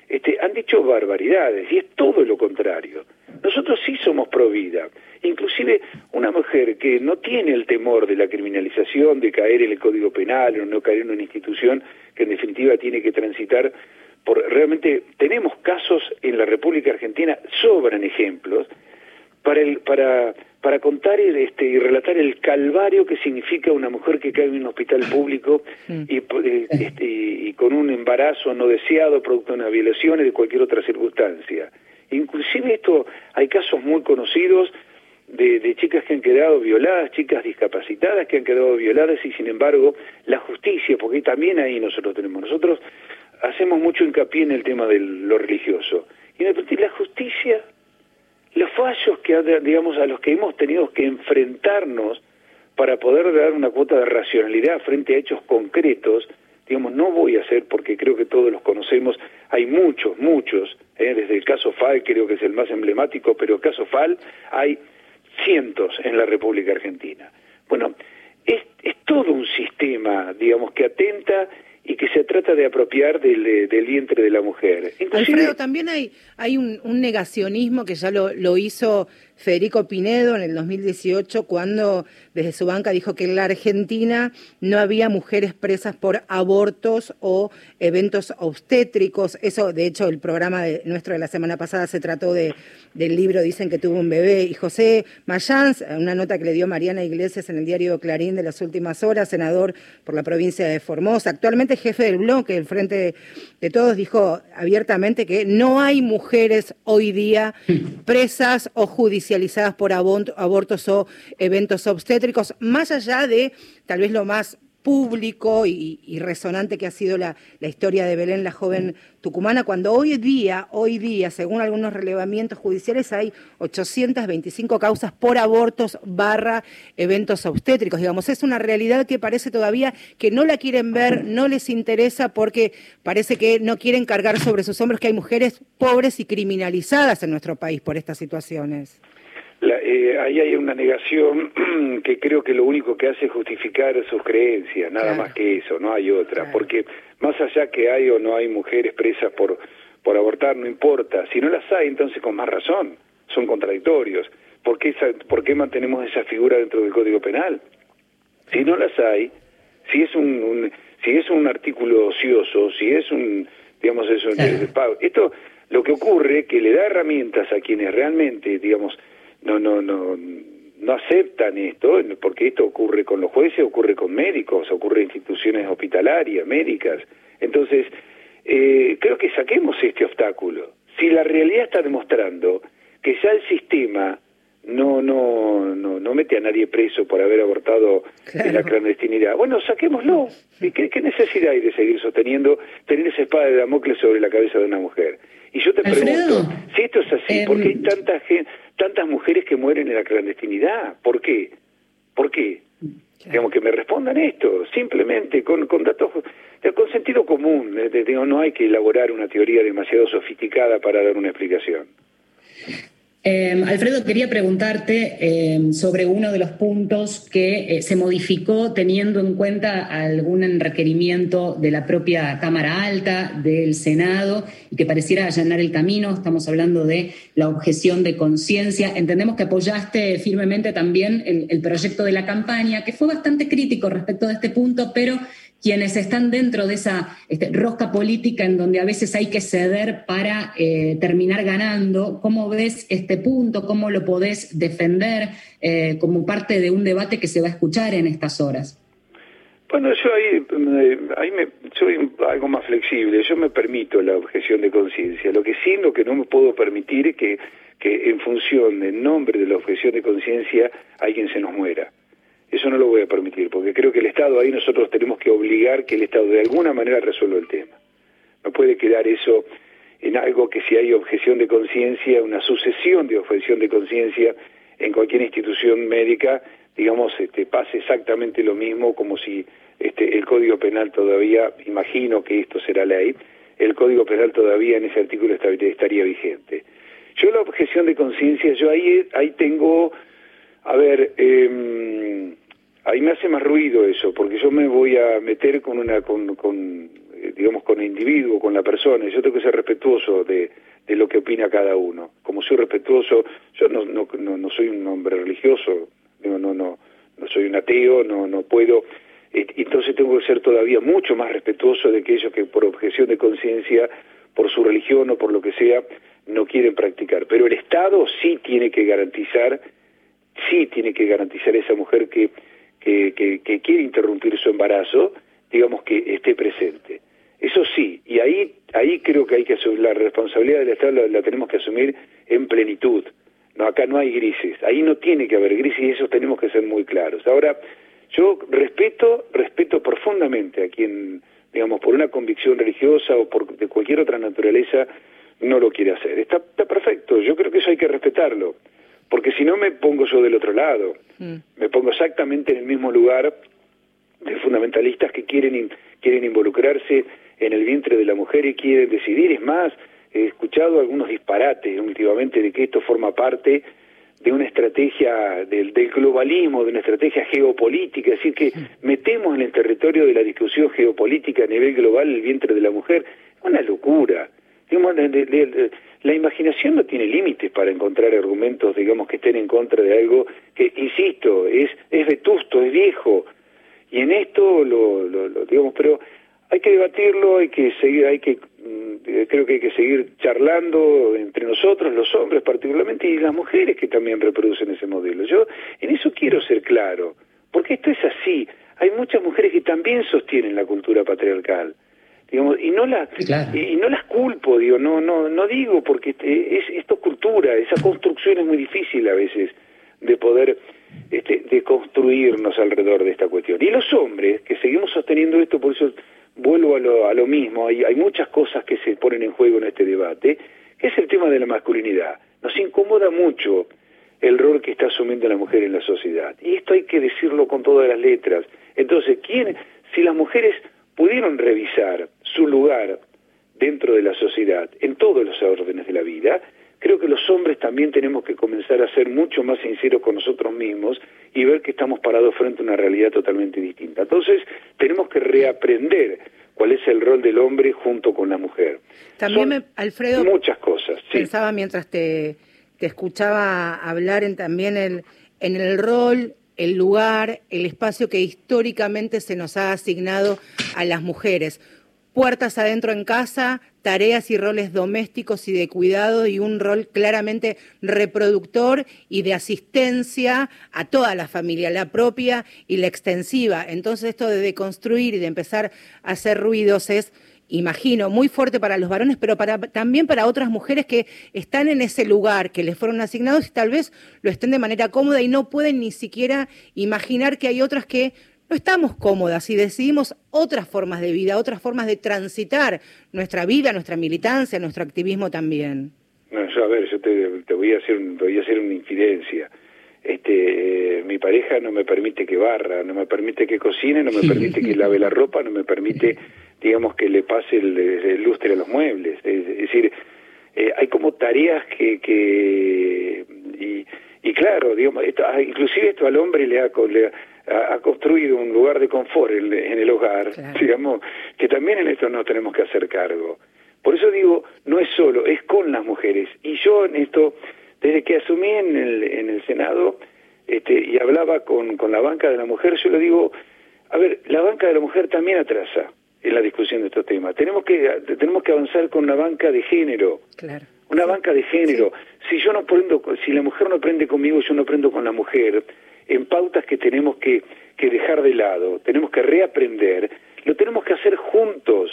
este, han dicho barbaridades y es todo lo contrario. Nosotros sí somos pro vida. Inclusive una mujer que no tiene el temor de la criminalización, de caer en el Código Penal o no caer en una institución que en definitiva tiene que transitar por realmente tenemos casos en la República Argentina, sobran ejemplos para el, para para contar y, este, y relatar el calvario que significa una mujer que cae en un hospital público y, este, y con un embarazo no deseado producto de una violación y de cualquier otra circunstancia. Inclusive esto hay casos muy conocidos de, chicas que han quedado violadas, chicas discapacitadas que han quedado violadas y sin embargo la justicia, porque también ahí nosotros tenemos, nosotros hacemos mucho hincapié en el tema de lo religioso y la justicia, los fallos que digamos a los que hemos tenido que enfrentarnos para poder dar una cuota de racionalidad frente a hechos concretos, digamos, no voy a hacer porque creo que todos los conocemos, hay muchos, muchos, ¿eh? desde el caso FAL creo que es el más emblemático, pero el caso FAL hay cientos en la República Argentina. Bueno, es, es todo un sistema, digamos, que atenta y que se trata de apropiar del, del vientre de la mujer. Inclusive, Alfredo, también hay, hay un, un negacionismo que ya lo, lo, hizo Federico Pinedo en el 2018 cuando desde su banca dijo que en la Argentina no había mujeres presas por abortos o eventos obstétricos. Eso, de hecho, el programa nuestro de la semana pasada se trató de, del libro Dicen que tuvo un bebé. Y José Mayans, una nota que le dio Mariana Iglesias en el diario Clarín de las últimas horas, senador por la provincia de Formosa, actualmente jefe del bloque del Frente de, de Todos, dijo abiertamente que no hay mujeres hoy día presas o judicializadas por abortos o eventos obstétricos, más allá de tal vez lo más público y, resonante que ha sido la, la, historia de Belén, la joven tucumana, cuando hoy día, hoy día, según algunos relevamientos judiciales, hay 825 causas por abortos barra eventos obstétricos. Digamos, es una realidad que parece todavía que no la quieren ver, no les interesa porque parece que no quieren cargar sobre sus hombros que hay mujeres pobres y criminalizadas en nuestro país por estas situaciones. La, eh, ahí hay una negación que creo que lo único que hace es justificar sus creencias, nada claro. más que eso, no hay otra, claro. porque más allá que hay o no hay mujeres presas por, por abortar, no importa, si no las hay, entonces con más razón, son contradictorios. ¿Por qué, esa, ¿Por qué mantenemos esa figura dentro del Código Penal? Si no las hay, Si es un, un- si es un artículo ocioso, si es un, digamos, eso, de pago. Esto, lo que ocurre que le da herramientas a quienes realmente, digamos, no, no, no, no aceptan esto, porque esto ocurre con los jueces, ocurre con médicos, ocurre en instituciones hospitalarias, médicas. Entonces, eh, creo que saquemos este obstáculo. Si la realidad está demostrando que ya el sistema no no no, no mete a nadie preso por haber abortado en la clandestinidad, bueno, saquémoslo. ¿Y qué, qué necesidad hay de seguir sosteniendo, tener esa espada de Damocles sobre la cabeza de una mujer? Y yo te pregunto, si esto es así, ¿por qué hay tanta gen- tantas mujeres que mueren en la clandestinidad? ¿Por qué? ¿Por qué? Digamos que me respondan esto, simplemente con, con datos, con sentido común. digo, no hay que elaborar una teoría demasiado sofisticada para dar una explicación. Eh, Alfredo, quería preguntarte eh, sobre uno de los puntos que eh, se modificó teniendo en cuenta algún requerimiento de la propia Cámara Alta, del Senado, y que pareciera allanar el camino. Estamos hablando de la objeción de conciencia. Entendemos que apoyaste firmemente también el, el proyecto de la campaña, que fue bastante crítico respecto de este punto, pero quienes están dentro de esa este, rosca política en donde a veces hay que ceder para eh, terminar ganando, ¿cómo ves este punto? ¿Cómo lo podés defender eh, como parte de un debate que se va a escuchar en estas horas? Bueno, yo ahí, eh, ahí me, soy algo más flexible, yo me permito la objeción de conciencia. Lo que sí, lo que no me puedo permitir es que, que en función, en nombre de la objeción de conciencia, alguien se nos muera. Eso no lo voy a permitir, porque creo que el Estado ahí nosotros tenemos que obligar que el Estado de alguna manera resuelva el tema. No puede quedar eso en algo que si hay objeción de conciencia, una sucesión de objeción de conciencia en cualquier institución médica, digamos, este, pase exactamente lo mismo como si este, el Código Penal todavía, imagino que esto será ley, el Código Penal todavía en ese artículo estaría, vigente. Yo la objeción de conciencia, yo ahí, ahí tengo, a ver, eh, ahí me hace más ruido eso, porque yo me voy a meter con una, con, con eh, digamos, con el individuo, con la persona, y yo tengo que ser respetuoso de, lo que opina cada uno. Como soy respetuoso, yo no, no, no, no soy un hombre religioso, digo, no, no, no soy un ateo, no, no puedo, entonces tengo que ser todavía mucho más respetuoso de aquellos que por objeción de conciencia, por su religión o por lo que sea, no quieren practicar. Pero el Estado sí tiene que garantizar, sí tiene que garantizar a esa mujer que, que, quiere interrumpir su embarazo, digamos que esté presente. Eso sí, y ahí, ahí creo que hay que asumir, la responsabilidad del Estado la, la tenemos que asumir en plenitud. No, acá no hay grises, ahí no tiene que haber grises y eso tenemos que ser muy claros. Ahora, yo respeto, respeto profundamente a quien, digamos, por una convicción religiosa o por de cualquier otra naturaleza no lo quiere hacer. Está, está perfecto, yo creo que eso hay que respetarlo, porque si no me pongo yo del otro lado, me pongo exactamente en el mismo lugar de fundamentalistas que quieren in- quieren involucrarse en el vientre de la mujer y quieren decidir. Es más, he escuchado algunos disparates últimamente de que esto forma parte de una estrategia del, del globalismo, de una estrategia geopolítica, es decir, que metemos en el territorio de la discusión geopolítica a nivel global el vientre de la mujer. Es una locura. La imaginación no tiene límites para encontrar argumentos, digamos, que estén en contra de algo que, insisto, es, es vetusto, es viejo, y en esto lo, lo- lo- digamos pero hay que debatirlo hay que seguir hay que mm, creo que hay que seguir charlando entre nosotros los hombres particularmente y las mujeres que también reproducen ese modelo. Yo en eso quiero ser claro porque esto es así. Hay muchas mujeres que también sostienen la cultura patriarcal digamos y no la y no las culpo digo no no no digo porque este, es esto es cultura esa construcción es muy difícil a veces de poder este, de construirnos alrededor de esta cuestión. Y los hombres, que seguimos sosteniendo esto, por eso vuelvo a lo, a lo mismo, hay, hay muchas cosas que se ponen en juego en este debate, que es el tema de la masculinidad. Nos incomoda mucho el rol que está asumiendo la mujer en la sociedad. Y esto hay que decirlo con todas las letras. Entonces, ¿quién, si las mujeres pudieron revisar su lugar dentro de la sociedad, en todos los órdenes de la vida, creo que los hombres también tenemos que comenzar a ser mucho más sinceros con nosotros mismos y ver que estamos parados frente a una realidad totalmente distinta. Entonces, tenemos que reaprender cuál es el rol del hombre junto con la mujer. También, me, Alfredo, Muchas cosas. sí. pensaba mientras te, te escuchaba hablar en también el, en el rol el lugar, el espacio que históricamente se nos ha asignado a las mujeres. Puertas adentro en casa, tareas y roles domésticos y de cuidado y un rol claramente reproductor y de asistencia a toda la familia, la propia y la extensiva. Entonces esto de deconstruir y de empezar a hacer ruidos es imagino, muy fuerte para los varones, pero también para otras mujeres que están en ese lugar, que les fueron asignados y tal vez lo estén de manera cómoda y no pueden ni siquiera imaginar que hay otras que no estamos cómodas y decidimos otras formas de vida, otras formas de transitar nuestra vida, nuestra militancia, nuestro activismo también. No, yo, a ver, yo te, te voy a hacer un- te voy a hacer una infidencia. Este, eh, mi pareja no me permite que barra, no me permite que cocine, no me permite que lave la ropa, no me permite, digamos, que le pase el, el lustre a los muebles. Es, es decir, eh, hay como tareas que, que y, y claro, digamos, esto, ah, inclusive esto al hombre le ha, le ha, ha construido un lugar de confort en, en el hogar, digamos, que también en esto nos tenemos que hacer cargo. Por eso digo, no es solo, es con las mujeres. Y yo en esto, desde que asumí en el, en el Senado este, y hablaba con, con la banca de la mujer, yo le digo, a ver, la banca de la mujer también atrasa en la discusión de estos temas. Tenemos que, tenemos que avanzar con una banca de género. Claro. Una banca de género. Si yo no aprendo, si la mujer no aprende conmigo, yo no aprendo con la mujer, en pautas que tenemos que, que dejar de lado, tenemos que reaprender, lo tenemos que hacer juntos.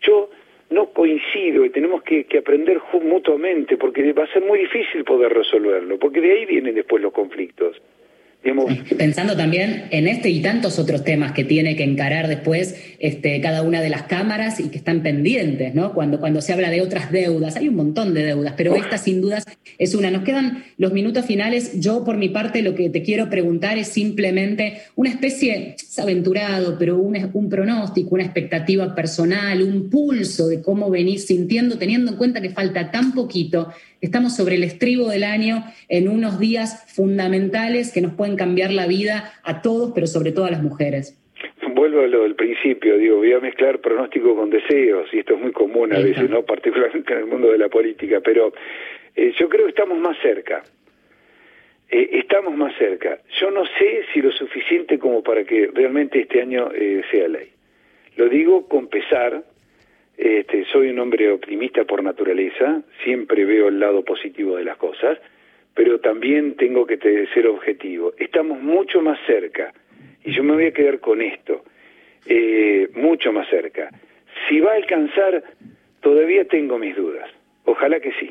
Yo no coincido y tenemos que, que aprender mutuamente, porque va a ser muy difícil poder resolverlo, porque de ahí vienen después los conflictos. Pensando también en este y tantos otros temas que tiene que encarar después este, cada una de las cámaras y que están pendientes, ¿no? Cuando, cuando se habla de otras deudas, hay un montón de deudas, pero esta sin dudas es una. Nos quedan los minutos finales. Yo, por mi parte, lo que te quiero preguntar es simplemente una especie, es aventurado, pero un, un pronóstico, una expectativa personal, un pulso de cómo venís sintiendo, teniendo en cuenta que falta tan poquito. Estamos sobre el estribo del año en unos días fundamentales que nos pueden cambiar la vida a todos, pero sobre todo a las mujeres. vuelvo a lo del principio, digo, voy a mezclar pronóstico con deseos, y esto es muy común a veces, ¿no? Particularmente en el mundo de la política, pero eh, yo creo que estamos más cerca. Eh, estamos más cerca. Yo no sé si lo suficiente como para que realmente este año eh, sea ley. Lo digo con pesar, este, soy un hombre optimista por naturaleza, siempre veo el lado positivo de las cosas, pero también tengo que ser objetivo. Estamos mucho más cerca, y yo me voy a quedar con esto, eh, mucho más cerca. Si va a alcanzar, todavía tengo mis dudas. Ojalá que sí.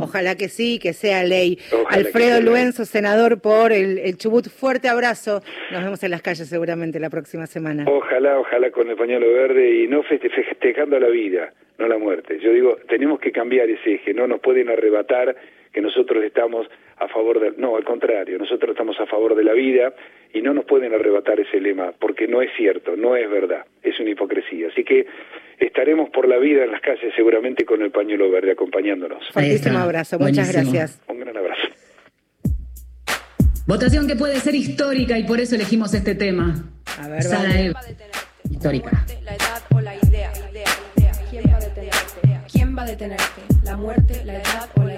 Ojalá que sí, que sea ley. Ojalá Alfredo. Luenzo, senador por el, el Chubut, fuerte abrazo. Nos vemos en las calles seguramente la próxima semana. Ojalá, ojalá con el pañuelo verde y no feste- festejando la vida, no la muerte. Yo digo, tenemos que cambiar ese eje, no nos pueden arrebatar que nosotros estamos a favor del... No, al contrario, nosotros estamos a favor de la vida y no nos pueden arrebatar ese lema, porque no es cierto, no es verdad, es una hipocresía. Así que estaremos por la vida en las calles seguramente con el pañuelo verde acompañándonos. Fuertísimo abrazo, muchas Buenísimo. gracias. Un gran abrazo. Votación que puede ser histórica y por eso elegimos este tema. A ver, Sara vale. Eva. Histórica. La edad o la idea. ¿Quién va a detenerte? ¿Quién va a detenerte? La muerte, la edad o la idea.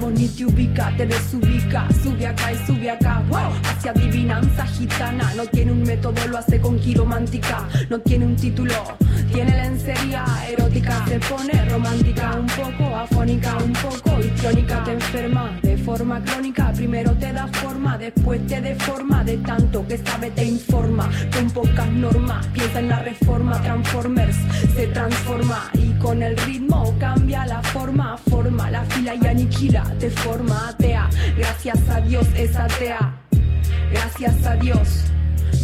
vos ni te ubica, te desubica, sube acá y sube acá, hacia adivinanza gitana, no tiene un método, lo hace con quiromántica, no tiene un título, tiene lencería erótica, se pone romántica, un poco afónica, un poco histrónica, te enferma forma crónica, primero te da forma, después te deforma, de tanto que sabe te informa, con pocas normas, piensa en la reforma, Transformers se transforma. Y con el ritmo cambia la forma, forma la fila y aniquila, te forma atea, gracias a Dios es atea, gracias a Dios.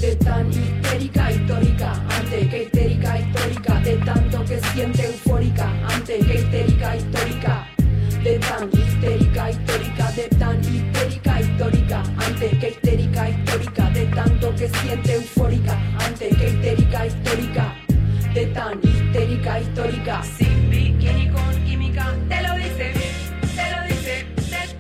De tan histérica histórica, antes que histérica histórica, de tanto que siente eufórica, antes que histérica histórica, de tan histérica, histórica, de tan histérica, histórica, antes que histérica, histórica, de tanto que siente eufórica, antes que histérica, histórica, de tan histérica, histórica, sin bikini con química, te lo dice. te lo dice,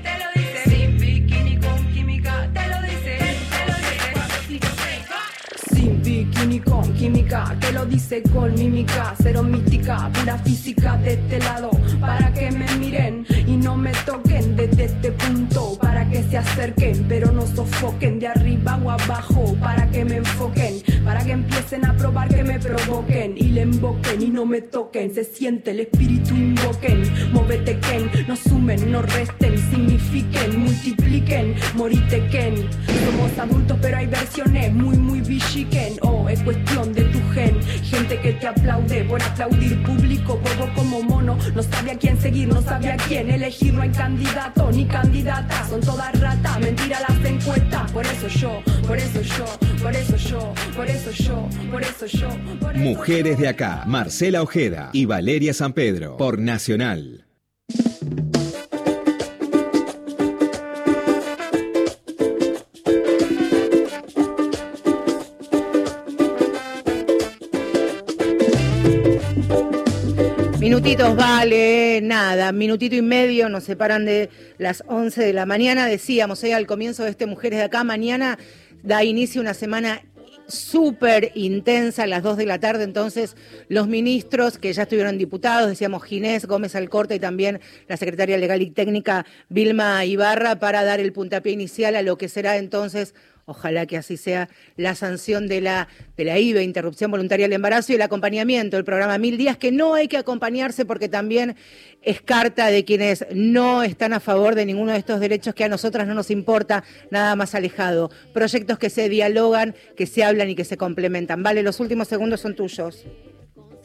te, lo dice, sin bikini con química, te lo dice, te lo dice, sin bikini con química, te lo dice con mímica, cero mística, pura física de este lado, para que me miren no me toquen desde este punto, para que se acerquen, pero no sofoquen de arriba o abajo, para que me enfoquen, para que empiecen a probar que me provoquen y le invoquen y no me toquen, se siente el espíritu invoquen, móvete Ken, no sumen, no resten, signifiquen, multipliquen, morite Ken, somos adultos pero hay versiones muy muy bichiquen, oh es cuestión de tu gen, gente que te aplaude por aplaudir público, bobo como mono, no sabe a quién seguir, no sabe a quién elegir, no hay candidato ni candidata, son todas ratas, mentira las encuestas, por eso yo, por eso yo, por eso yo, por eso yo, por eso yo, por eso Mujeres de acá, Marcela Ojeda y Valeria San Pedro, por Nacional. Minutitos vale, nada, minutito y medio nos separan de las 11 de la mañana. Decíamos hoy al comienzo de este Mujeres de Acá, mañana da inicio una semana súper intensa a las 2 de la tarde, entonces los ministros que ya estuvieron diputados, decíamos Ginés Gómez Alcorta y también la secretaria legal y técnica Vilma Ibarra para dar el puntapié inicial a lo que será entonces Ojalá que así sea la sanción de la, de la IVE, interrupción voluntaria del embarazo, y el acompañamiento, el programa Mil Días, que no hay que acompañarse porque también es carta de quienes no están a favor de ninguno de estos derechos que a nosotras no nos importa nada más alejado. Proyectos que se dialogan, que se hablan y que se complementan. Vale, los últimos segundos son tuyos.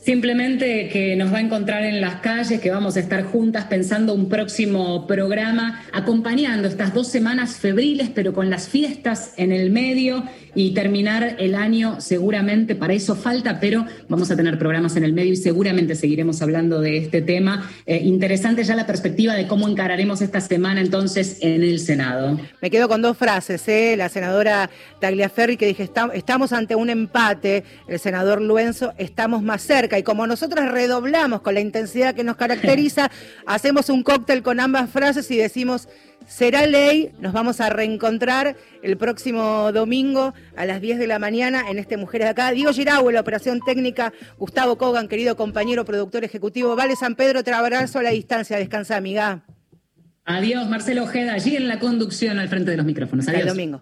Simplemente que nos va a encontrar en las calles, que vamos a estar juntas pensando un próximo programa, acompañando estas dos semanas febriles, pero con las fiestas en el medio y terminar el año seguramente, para eso falta, pero vamos a tener programas en el medio y seguramente seguiremos hablando de este tema. Eh, interesante ya la perspectiva de cómo encararemos esta semana entonces en el Senado. Me quedo con dos frases, ¿eh? la senadora Tagliaferri que dije, "Estam- estamos ante un empate, el senador Luenzo, estamos más cerca y como nosotras redoblamos con la intensidad que nos caracteriza, hacemos un cóctel con ambas frases y decimos, será ley, nos vamos a reencontrar el próximo domingo a las 10 de la mañana en este Mujeres de Acá. Diego Girau, la operación técnica, Gustavo Kogan, querido compañero productor ejecutivo, Vale San Pedro, te abrazo a la distancia, descansa amiga. Adiós, Marcelo Ojeda, allí en la conducción al frente de los micrófonos. Hasta el Adiós. domingo.